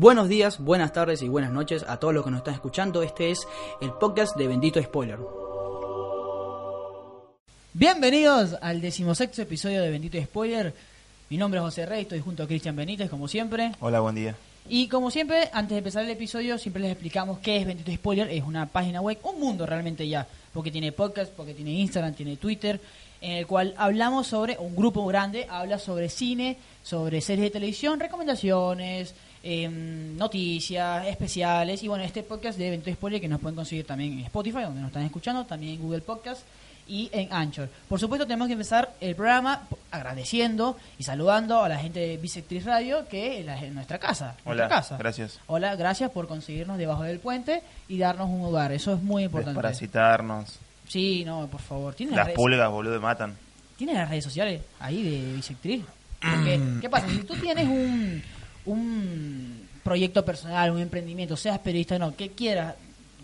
Buenos días, buenas tardes y buenas noches a todos los que nos están escuchando. Este es el podcast de Bendito Spoiler. Bienvenidos al decimosexto episodio de Bendito Spoiler. Mi nombre es José Rey, estoy junto a Cristian Benítez, como siempre. Hola, buen día. Y como siempre, antes de empezar el episodio, siempre les explicamos qué es Bendito Spoiler. Es una página web, un mundo realmente ya, porque tiene podcast, porque tiene Instagram, tiene Twitter, en el cual hablamos sobre, un grupo grande habla sobre cine, sobre series de televisión, recomendaciones, em, noticias, especiales. Y bueno, este podcast de Bendito Spoiler que nos pueden conseguir también en Spotify, donde nos están escuchando, también en Google Podcast y en Anchor. Por supuesto, tenemos que empezar el programa agradeciendo y saludando a la gente de Bisectriz Radio, que es nuestra casa. nuestra Hola, casa. gracias. Hola, gracias por conseguirnos debajo del puente y darnos un lugar. Eso es muy importante. Desparasitarnos. Sí, no, por favor. ¿Tienes las, pulgas, boludo, matan. ¿tienes las redes sociales ahí de Bisectriz? Porque, ¿qué pasa? Si tú tienes un, un proyecto personal, un emprendimiento, seas periodista o no, que quieras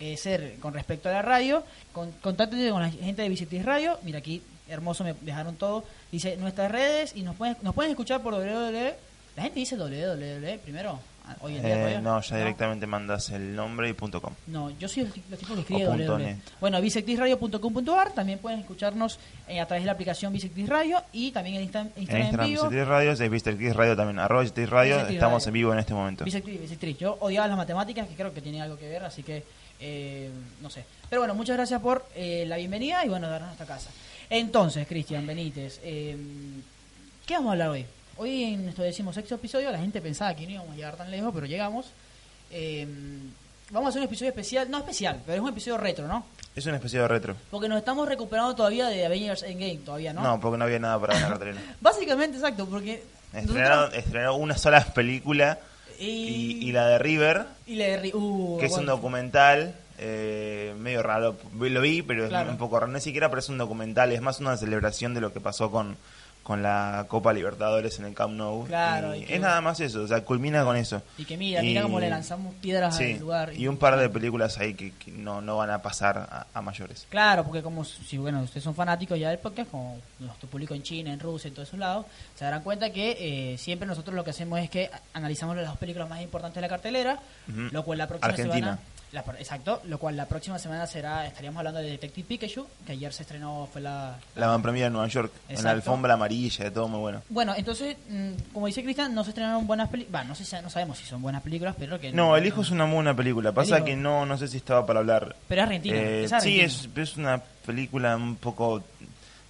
eh, ser con respecto a la radio, con, contáctate con la gente de Bisectriz Radio. Mira aquí, hermoso, me dejaron todo. Dice nuestras redes y nos pueden, nos pueden escuchar por www. La gente dice www primero. Hoy en día Eh, no, ya directamente mandas el nombre y punto com. No, yo soy el ti- los tipos que escribe www. Bueno, bisectisradio.com.ar, también pueden escucharnos eh, a través de la aplicación Bisectis Radio y también en Insta- En Instagram en, Instagram, vivo. Bisectriz Radio, es Bisectriz Radio también. Arroba Radio, estamos Radio. en vivo en este momento. Bisectis, Bisectis. Yo odiaba las matemáticas, que creo que tiene algo que ver, así que eh, no sé. Pero bueno, muchas gracias por eh, la bienvenida y bueno, darnos esta casa. Entonces, Cristian Benítez, ¿qué vamos a hablar hoy? Hoy en nuestro decimosexto episodio, la gente pensaba que no íbamos a llegar tan lejos, pero llegamos. Eh, vamos a hacer un episodio especial, no especial, pero es un episodio retro, ¿no? Es especie de retro. Porque nos estamos recuperando todavía de Avengers Endgame, todavía, ¿no? ¿no? porque no había nada para ver en la cartelera. Básicamente, exacto, porque... Estrenaron, nosotros- estrenaron una sola película y, y, y la de River, y la de Ri- uh, que es un documental eh, medio raro. Lo vi, pero Claro. es un poco raro. Ni siquiera, pero es un documental. Es más una celebración de lo que pasó con, con la Copa Libertadores en el Camp Nou. Claro, Y y que- es nada más eso, o sea, culmina con eso. Y que mira, Y- mira cómo le lanzamos piedras Sí, al lugar. y un par de películas ahí que, que no, no van a pasar a, a mayores. Claro, porque como si bueno, ustedes son fanáticos ya del podcast, como nuestro público en China, en Rusia, en todos esos lados, se darán cuenta que eh, siempre nosotros lo que hacemos es que analizamos las dos películas más importantes de la cartelera, lo cual la próxima Argentina. semana la exacto, lo cual la próxima semana será estaríamos hablando de Detective Pikachu, que ayer se estrenó fue la La van premiar en Nueva York, en la alfombra amarilla, de todo muy bueno. Bueno, entonces, mm, como dice Cristian, no se estrenaron buenas películas. no sé, si- no sabemos si son buenas películas, pero que No, El Hijo es una muy buena película. Pasa que no, no sé si estaba para hablar. Pero es argentina. Eh, es sí, argentina. es, es una película un poco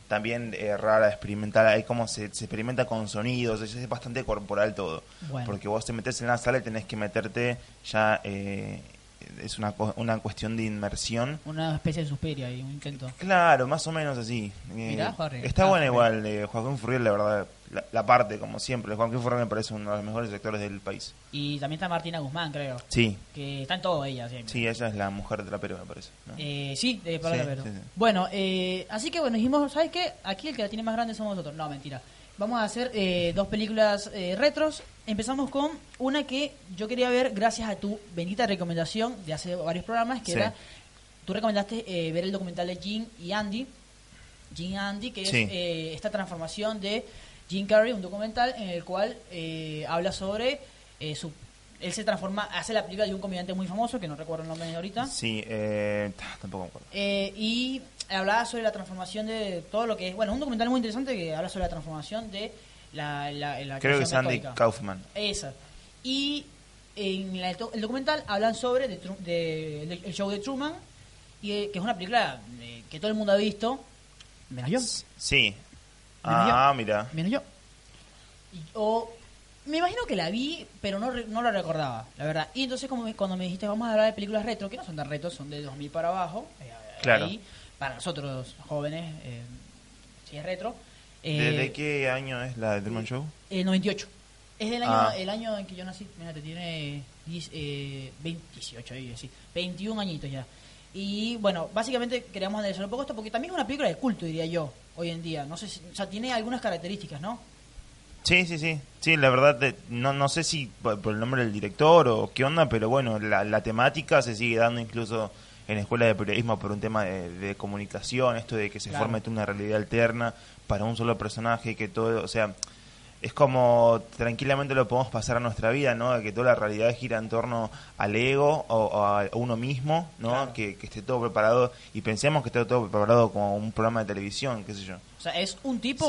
también eh, rara, experimental. Hay como se, se experimenta con sonidos, es, es bastante corporal todo. Bueno. Porque vos te metes en la sala y tenés que meterte ya. eh, es una, una cuestión de inmersión. una especie de suspiria y un intento. Claro, más o menos así. Eh, Mirá, Jorge. Está Ah, bien. igual. eh, Joaquín Furriel, la verdad, la, la parte, como siempre. Joaquín Furriel me parece uno de los mejores actores del país. Y también está Martina Guzmán, creo. Sí, Que está en todo ella siempre. sí, ella es la mujer de trapero, me parece. ¿no? Eh, sí, de sí, sí. Bueno, eh, así que bueno, dijimos, ¿sabes qué? Aquí el que la tiene más grande somos nosotros. No, mentira. Vamos a hacer eh, dos películas eh, retros. Empezamos con una que yo quería ver gracias a tu bendita recomendación de hace varios programas, que Sí. era, tú recomendaste eh, ver el documental de Jim y Andy. Jim y Andy, que Sí. es eh, esta transformación de Jim Carrey, un documental en el cual eh, habla sobre eh, su... Él se transforma, hace la película de un comediante muy famoso, que no recuerdo el nombre ahorita. Sí, eh, tampoco me acuerdo. Eh, y hablaba sobre la transformación de todo lo que es. Bueno, un documental muy interesante que habla sobre la transformación de la. la, la Creo que es Andy católica. Kaufman. Esa. Y en la- el documental hablan sobre de Tru- de- de- el show de Truman, y, eh, que es una película eh, que todo el mundo ha visto, menos yo. Sí. Menos Ah, mira. Menos yo. Y- o me imagino que la vi, pero no, no la recordaba, la verdad. Y entonces como me- cuando me dijiste vamos a hablar de películas retro, que no son tan retro, son de 2000 para abajo, eh, Claro. ahí, para nosotros jóvenes, eh, si es retro. Eh, ¿Desde qué año es la de Truman Show? El 98. Es del año, Ah. el año en que yo nací. Fíjate, tiene 10, eh, 20, 18, ahí, sí, 21 añitos ya. Y bueno, básicamente queríamos analizar un poco esto porque también es una película de culto, diría yo, hoy en día. No sé si, o sea, tiene algunas características, ¿no? Sí, sí, sí. Sí, la verdad, eh, no, no sé si por, por el nombre del director o qué onda, pero bueno, la, la temática se sigue dando incluso en la escuela de periodismo por un tema de, de comunicación, esto de que se Claro. forme una realidad alterna para un solo personaje, que todo, o sea, es como tranquilamente lo podemos pasar a nuestra vida, ¿no? Que toda la realidad gira en torno al ego o, a uno mismo, ¿no? Que, esté todo preparado y pensemos que esté todo preparado como un programa de televisión, qué sé yo. O sea, es un tipo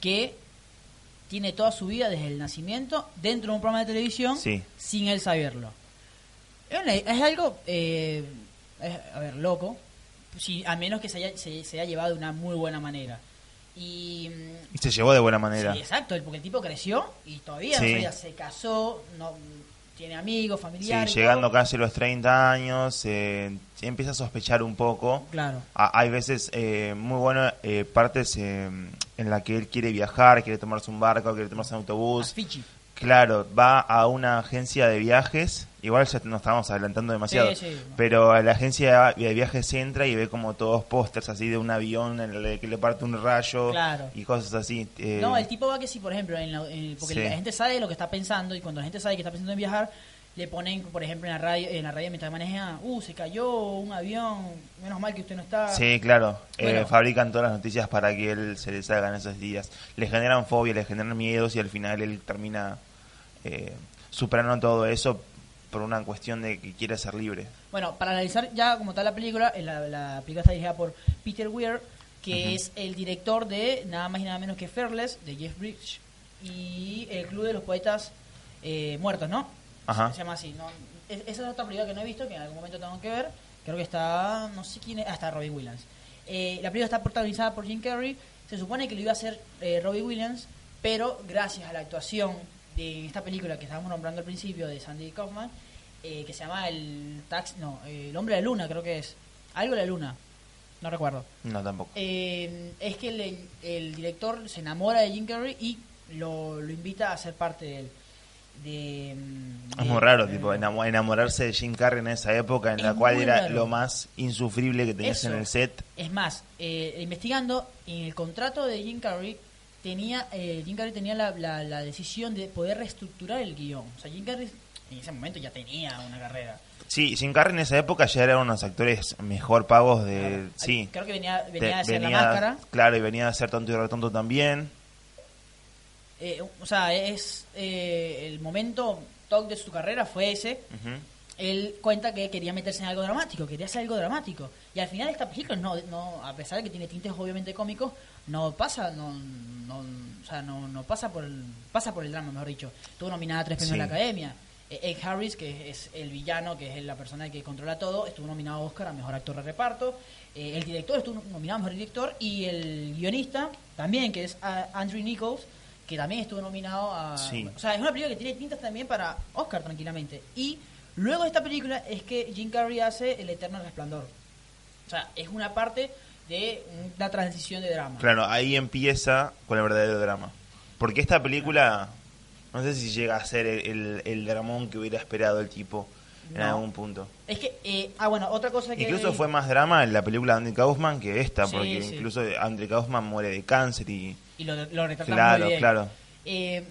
que tiene toda su vida desde el nacimiento dentro de un programa de televisión sin él saberlo. Es, algo, eh, a ver, loco, si, a menos que se haya, se, haya llevado de una muy buena manera. Y, se llevó de buena manera. Sí, exacto, porque el tipo creció y todavía se casó, no tiene amigos, familiares. Sí, llegando casi a los 30 años, eh, empieza a sospechar un poco. Claro. hay veces eh, muy buenas eh, partes eh, en la que él quiere viajar, quiere tomarse un barco, quiere tomarse un autobús. Claro, va a una agencia de viajes, igual ya nos estamos adelantando demasiado, pero a la agencia de viajes entra y ve como todos pósters así de un avión en el que le parte un rayo y cosas así. Eh. No, el tipo va que sí, por ejemplo, en porque la gente sabe lo que está pensando y cuando la gente sabe que está pensando en viajar, le ponen, por ejemplo, en la radio, en la radio mientras maneja, uh, se cayó un avión, menos mal que usted no está. Sí, claro. Eh, fabrican todas las noticias para que él se le salga en esos días. Le generan fobia, le generan miedos y al final él termina eh, superando todo eso por una cuestión de que quiere ser libre. Bueno, para analizar ya como tal la película, eh, la, la película está dirigida por Peter Weir, que es el director de nada más y nada menos que Fearless, de Jeff Bridge, y el Club de los Poetas eh, Muertos, ¿no? Ajá. Se llama así. ¿no? esa es otra película que no he visto, que en algún momento tengo que ver. Creo que está, no sé quién es, hasta ah, Robin Williams. Eh, la película está protagonizada por Jim Carrey. Se supone que lo iba a hacer eh, Robin Williams, pero gracias a la actuación de esta película que estábamos nombrando al principio de Sandy Kaufman, eh, que se llama el tax, no, el hombre de la luna creo que es, algo de la luna, no recuerdo. No tampoco. Eh, es que el, director se enamora de Jim Carrey y lo, invita a ser parte de él. De, es muy raro, tipo, enamorarse de Jim Carrey en esa época en la cual era lo más insufrible que tenías en el set. Es más, eh, investigando, en el contrato de Jim Carrey tenía eh, Jim Carrey tenía la, la, decisión de poder reestructurar el guion. O sea, Jim Carrey en ese momento ya tenía una carrera. Sí, Jim Carrey en esa época ya era uno de los actores mejor pagos de... Sí. Creo que venía, venía de, hacer la máscara. Claro, y venía a ser tonto y retonto también. Eh, o sea, es eh, el momento top de su carrera fue ese. Él cuenta que quería meterse en algo dramático, quería hacer algo dramático. Y al final esta película, no, no, a pesar de que tiene tintes obviamente cómicos, no pasa, no, no, o sea, no, no pasa por el, pasa por el drama, mejor dicho. Estuvo nominada a tres premios en la Academia. E, Ed Harris, que es el villano, que es la persona que controla todo, estuvo nominado a Oscar a Mejor Actor de Reparto. Eh, el director estuvo nominado a Mejor Director y el guionista también, que es Andrew Nichols, que también estuvo nominado a... O sea, es una película que tiene tintas también para Oscar tranquilamente. Y luego de esta película es que Jim Carrey hace El Eterno Resplandor. O sea, es una parte de una transición de drama. Claro, ahí empieza con el verdadero drama. Porque esta película, no sé si llega a ser el, el, dramón que hubiera esperado el tipo en algún punto. Es que, eh, ah, bueno, otra cosa que... Incluso fue más drama en la película de Andy Kaufman que esta, porque incluso Andy Kaufman muere de cáncer y... Y lo, lo claro, muy bien. Claro, eh,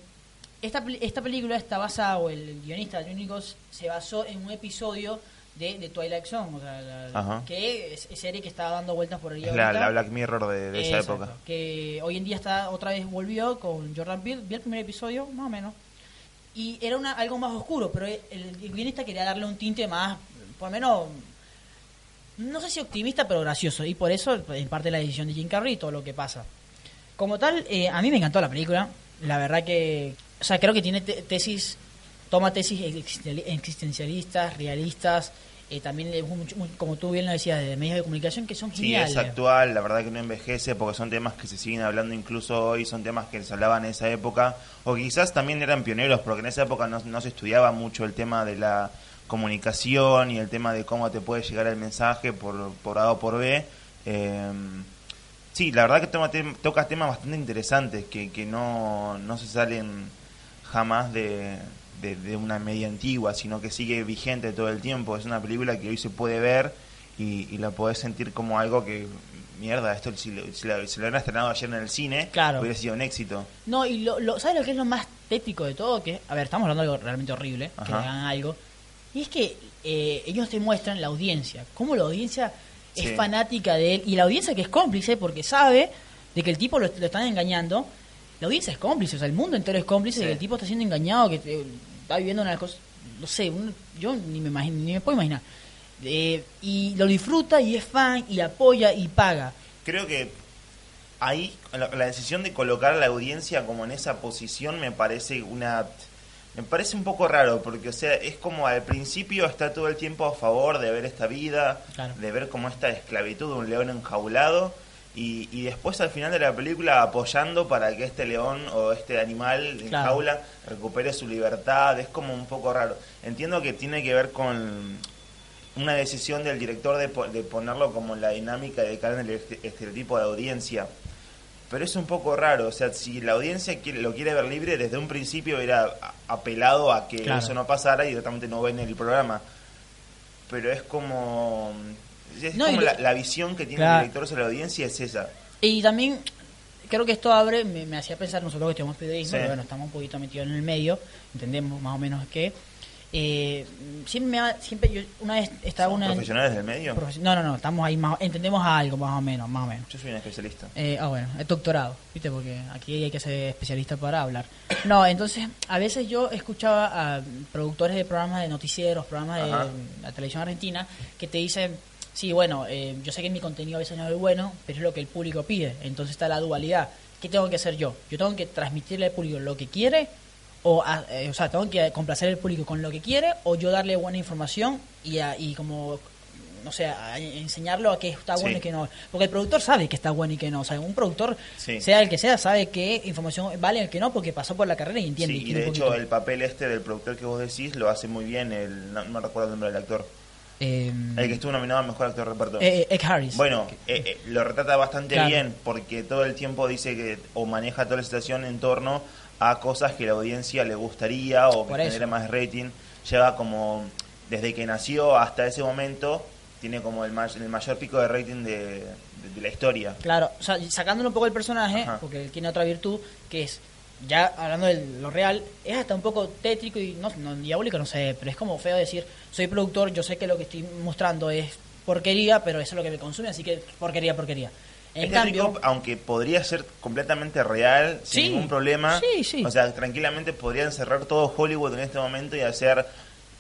esta, esta película está basada, o el guionista de Únicos se basó en un episodio de, Twilight Zone, o sea, que es, serie que estaba dando vueltas por el día. La, la, Black Mirror de, esa época. Que hoy en día está otra vez volvió con Jordan Peele, vi el primer episodio, más o menos. Y era una, algo más oscuro, pero el, guionista quería darle un tinte más, por lo menos, no sé si optimista, pero gracioso. Y por eso, en parte de la decisión de Jim Carrey y todo lo que pasa. Como tal, eh, a mí me encantó la película. La verdad que, o sea, creo que tiene tesis, toma tesis existencialistas, realistas, eh, también como tú bien lo decías, de medios de comunicación que son geniales. Sí, es actual, la verdad que no envejece porque son temas que se siguen hablando incluso hoy, son temas que se hablaban en esa época, o quizás también eran pioneros porque en esa época no, se estudiaba mucho el tema de la comunicación y el tema de cómo te puede llegar el mensaje por, por A o por B. Eh, sí, la verdad que toma, toca temas bastante interesantes que, que no, no se salen jamás de, de, una media antigua, sino que sigue vigente todo el tiempo. Es una película que hoy se puede ver y, la podés sentir como algo que, mierda, esto si, lo, si, lo, hubieran estrenado ayer en el cine, hubiera sido un éxito. No, y lo, ¿sabes lo que es lo más tético de todo? Que, a ver, estamos hablando de algo realmente horrible, que hagan algo. Y es que eh, ellos te muestran la audiencia, cómo la audiencia es fanática de él, y la audiencia que es cómplice porque sabe de que el tipo lo, lo están engañando la audiencia es cómplice, o sea, el mundo entero es cómplice de Sí. que el tipo está siendo engañado, que eh, está viviendo una cosa, no sé, un- yo ni me imagino, ni me puedo imaginar. Eh, y lo disfruta y es fan y apoya y paga. Creo que ahí la, la decisión de colocar a la audiencia como en esa posición me parece una me parece un poco raro porque o sea es como al principio está todo el tiempo a favor de ver esta vida Claro. de ver como esta esclavitud de un león enjaulado y, y después al final de la película apoyando para que este león o este animal en Claro. jaula recupere su libertad es como un poco raro entiendo que tiene que ver con una decisión del director de, de ponerlo como en la dinámica de en el este- estereotipo de audiencia. Pero es un poco raro, o sea, si la audiencia quiere- lo quiere ver libre, desde un principio era apelado a que Claro. eso no pasara y directamente no ven el programa. Pero es como... Es No, como la, la visión que tiene Claro. el director sobre la audiencia es esa. Y también creo que esto abre, me, me hacía pensar, nosotros que estudiamos periodismo, Sí. pero bueno, estamos un poquito metidos en el medio, entendemos más o menos que... Eh, siempre me ha- siempre yo una vez estaba ¿Son una profesionales del medio? profesi- no no no estamos ahí más entendemos algo más o menos más o menos Yo soy un especialista. Eh, ah, bueno, es doctorado, ¿viste? Porque aquí hay que ser especialista para hablar. No, entonces, a veces yo escuchaba a productores de programas de noticieros, programas de Ajá. la televisión argentina, que te dicen, sí, bueno, eh, yo sé que mi contenido a veces no es bueno, pero es lo que el público pide. Entonces está la dualidad. ¿Qué tengo que hacer yo? Yo tengo que transmitirle al público lo que quiere, o, a- eh, o sea, tengo que complacer al público con lo que quiere, o yo darle buena información y, a- y como no sé, a enseñarlo a que está bueno Sí. y que no. Porque el productor sabe que está bueno y que no. O sea, un productor, Sí. sea el que sea, sabe qué información vale y el que no, porque pasó por la carrera y entiende. Sí, y y de hecho el papel este del productor que vos decís lo hace muy bien, el, no, no recuerdo el nombre del actor, Eh, el que estuvo nominado a Mejor Actor de Reparto. eh, Ed Harris. Bueno, eh, eh, lo retrata bastante Claro. bien porque todo el tiempo dice que o maneja toda la situación en torno a cosas que la audiencia le gustaría o que genere más rating. Lleva como desde que nació hasta ese momento tiene como el, may- el mayor pico de rating de, de- de la historia. Claro, o sea, sacándole un poco el personaje, Ajá. porque él tiene otra virtud, que es, ya hablando de lo real, es hasta un poco tétrico y no, no diabólico, no sé, pero es como feo decir, soy productor, yo sé que lo que estoy mostrando es porquería, pero eso es lo que me consume, así que porquería, porquería. En cambio, tétrico, aunque podría ser completamente real, sin Sí, ningún problema, sí, sí. o sea, tranquilamente podrían cerrar todo Hollywood en este momento y hacer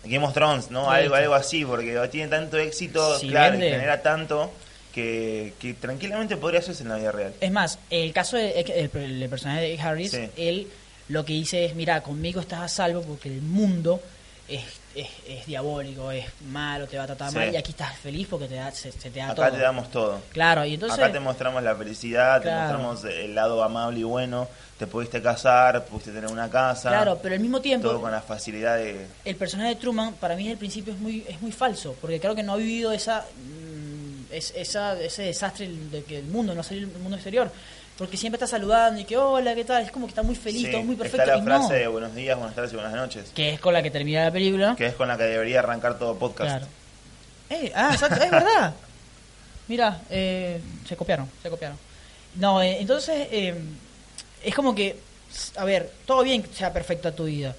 Game of Thrones, ¿no? Algo, algo así, porque tiene tanto éxito, Si claro, y genera tanto que, que tranquilamente podría hacerse en la vida real. Es más, el caso del de, el, el personaje de Harris, Sí. él lo que dice es, mira, conmigo estás a salvo porque el mundo es, es, es diabólico, es malo, te va a tratar Sí. mal y aquí estás feliz porque te da, se, se te da Acá todo. te damos todo. Claro, y entonces... Acá te mostramos la felicidad, Claro. te mostramos el lado amable y bueno, te pudiste casar, pudiste tener una casa, Claro, pero al mismo tiempo, todo con la facilidad de... el personaje de Truman para mí al principio es muy es muy falso, porque creo que no ha vivido esa es- esa ese desastre de que el mundo no salió el mundo exterior, porque siempre está saludando y que hola, ¿qué tal? Es como que está muy feliz, Sí, muy está perfecto la y frase no. de buenos días, buenas tardes y buenas noches, Que es con la que termina la película. que es con la que debería arrancar todo podcast. Claro. Eh, ah, exacto, es verdad. Mira, eh, se copiaron, se copiaron. No, eh, entonces eh, es como que, a ver, todo bien que sea perfecta tu vida,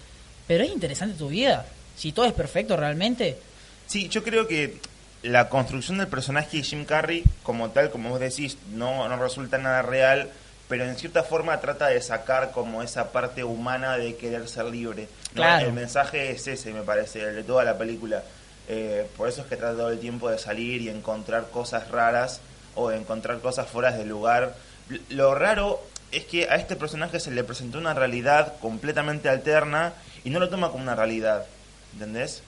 pero es interesante tu vida. Si todo es perfecto realmente, Sí, yo creo que la construcción del personaje de Jim Carrey, como tal, como vos decís, no, no resulta nada real, pero en cierta forma trata de sacar como esa parte humana de querer ser libre. ¿no? Claro. El mensaje es ese, me parece, el de toda la película. Eh, por eso es que trata todo el tiempo de salir y encontrar cosas raras o de encontrar cosas fuera de lugar. Lo raro es que a este personaje se le presentó una realidad completamente alterna y no lo toma como una realidad. ¿Entendés?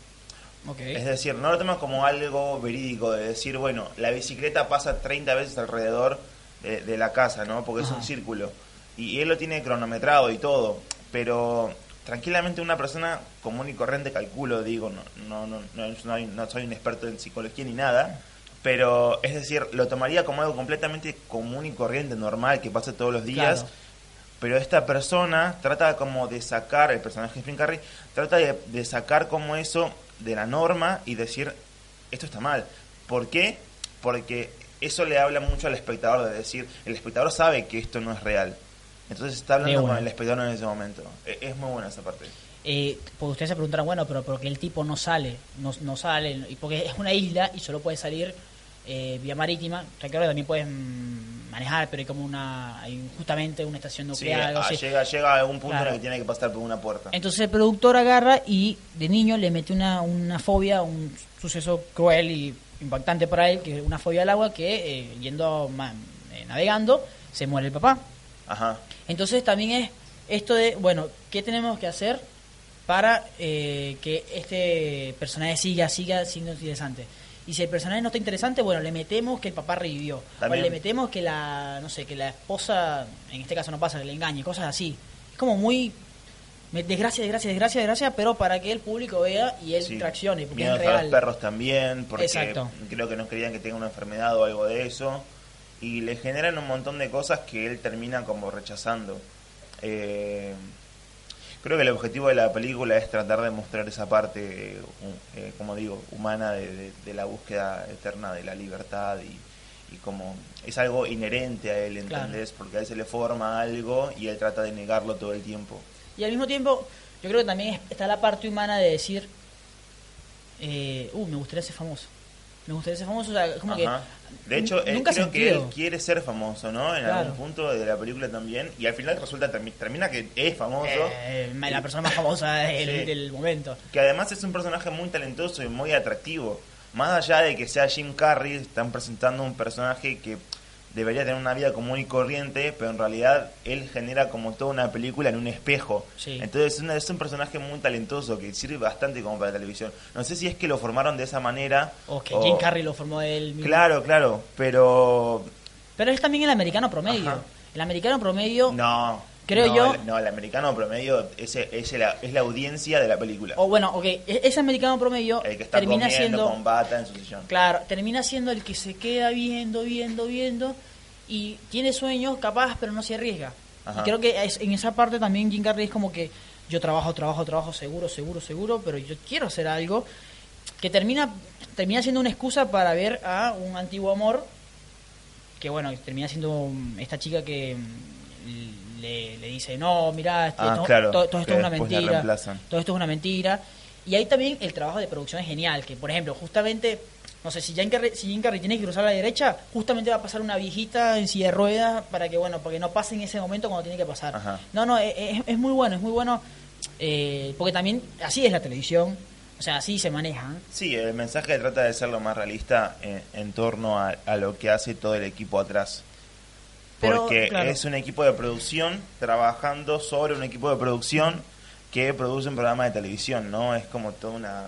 Es decir, no lo toma como algo verídico, de decir, bueno, la bicicleta pasa 30 veces alrededor de, de la casa, ¿no? Porque es un círculo. Y, él lo tiene cronometrado y todo. Pero tranquilamente una persona común y corriente, calculo, digo, no, no, no, no, no, hay- no soy un experto en psicología ni nada. Pero es decir, lo tomaría como algo completamente común y corriente, normal, que pasa todos los días. Claro. Pero esta persona trata como de sacar, el personaje de Jim Carrey, trata de, de sacar como eso de la norma y decir, esto está mal. ¿Por qué? Porque eso le habla mucho al espectador, de decir, el espectador sabe que esto no es real. Entonces está hablando con el espectador en ese momento. E- Es muy buena esa parte. eh, pues ustedes se preguntarán, bueno, pero porque el tipo no sale, no, no sale, y porque es una isla y solo puede salir eh, vía marítima, o sea que también puedes mm, manejar, pero hay como una, hay justamente una estación Sí, nuclear, algo ah, así. llega, llega a un punto Claro. en el que tiene que pasar por una puerta. Entonces el productor agarra y de niño le mete una, una fobia, un suceso cruel y impactante para él, que es una fobia al agua, que eh, yendo eh, navegando se muere el papá. Ajá. Entonces también es esto de, bueno, ¿qué tenemos que hacer para eh, que este personaje siga, siga siendo interesante? Y si el personaje no está interesante, bueno, le metemos que el papá revivió. También- O le metemos que la, no sé, que la esposa, en este caso no pasa, que le engañe, cosas así. Es como muy... Desgracia, desgracia, desgracia, desgracia, pero para que el público vea y él Sí. traccione, porque Miedos es a real. los perros también, porque Exacto. creo que no querían que tenga una enfermedad o algo de eso. Y le generan un montón de cosas que él termina como rechazando. Eh, creo que el objetivo de la película es tratar de mostrar esa parte, eh, eh, como digo, humana de, de- de la búsqueda eterna de la libertad y, y como es algo inherente a él, Claro. ¿entendés? Porque a él se le forma algo y él trata de negarlo todo el tiempo. Y al mismo tiempo, yo creo que también es- está la parte humana de decir, eh, uh, me gustaría ser famoso. Me gustaría ser famoso, o sea, es como Ajá. que... De hecho, él, nunca creo que él quiere ser famoso, ¿no? En Claro. algún punto de la película también. Y al final resulta termi- termina que es famoso. Eh, la persona más famosa del, Sí. del momento. Que además es un personaje muy talentoso y muy atractivo. Más allá de que sea Jim Carrey, están presentando un personaje que debería tener una vida común y corriente, pero en realidad él genera como toda una película en un espejo. Sí. Entonces es, una- es un personaje muy talentoso que sirve bastante como para televisión. No sé si es que lo formaron de esa manera. O que o- Jim Carrey lo formó él mismo. Claro, claro, pero Pero es también el americano promedio. Ajá. El americano promedio, No. Creo no, yo- el- No, el americano promedio es, es, la, es la audiencia de la película. o bueno, ok, e- ese americano promedio el que está termina comiendo siendo... con bata en su sillón. Claro, termina siendo el que se queda viendo, viendo, viendo y tiene sueños capaz, pero no se arriesga. Y creo que es- en esa parte también Jim Carrey es como que yo trabajo, trabajo, trabajo, seguro, seguro, seguro, pero yo quiero hacer algo que termina termina siendo una excusa para ver a un antiguo amor que bueno, termina siendo mm, esta chica que mm, le, le dice, no, mira, este, Ah, todo, claro, todo- todo esto es una mentira, todo esto es una mentira. Y ahí también el trabajo de producción es genial, que por ejemplo, justamente, no sé, si Jim Carrey, si Jim Carrey tiene que cruzar a la derecha, justamente va a pasar una viejita en silla de ruedas para que, bueno, para que no pase en ese momento cuando tiene que pasar. Ajá. No, no, es, es- es muy bueno, es muy bueno, eh, porque también así es la televisión, o sea, así se maneja. ¿eh? Sí, el mensaje trata de ser lo más realista en, en torno a, a lo que hace todo el equipo atrás. Pero, Porque claro. es un equipo de producción trabajando sobre un equipo de producción que produce un programa de televisión, ¿no? Es como todo una,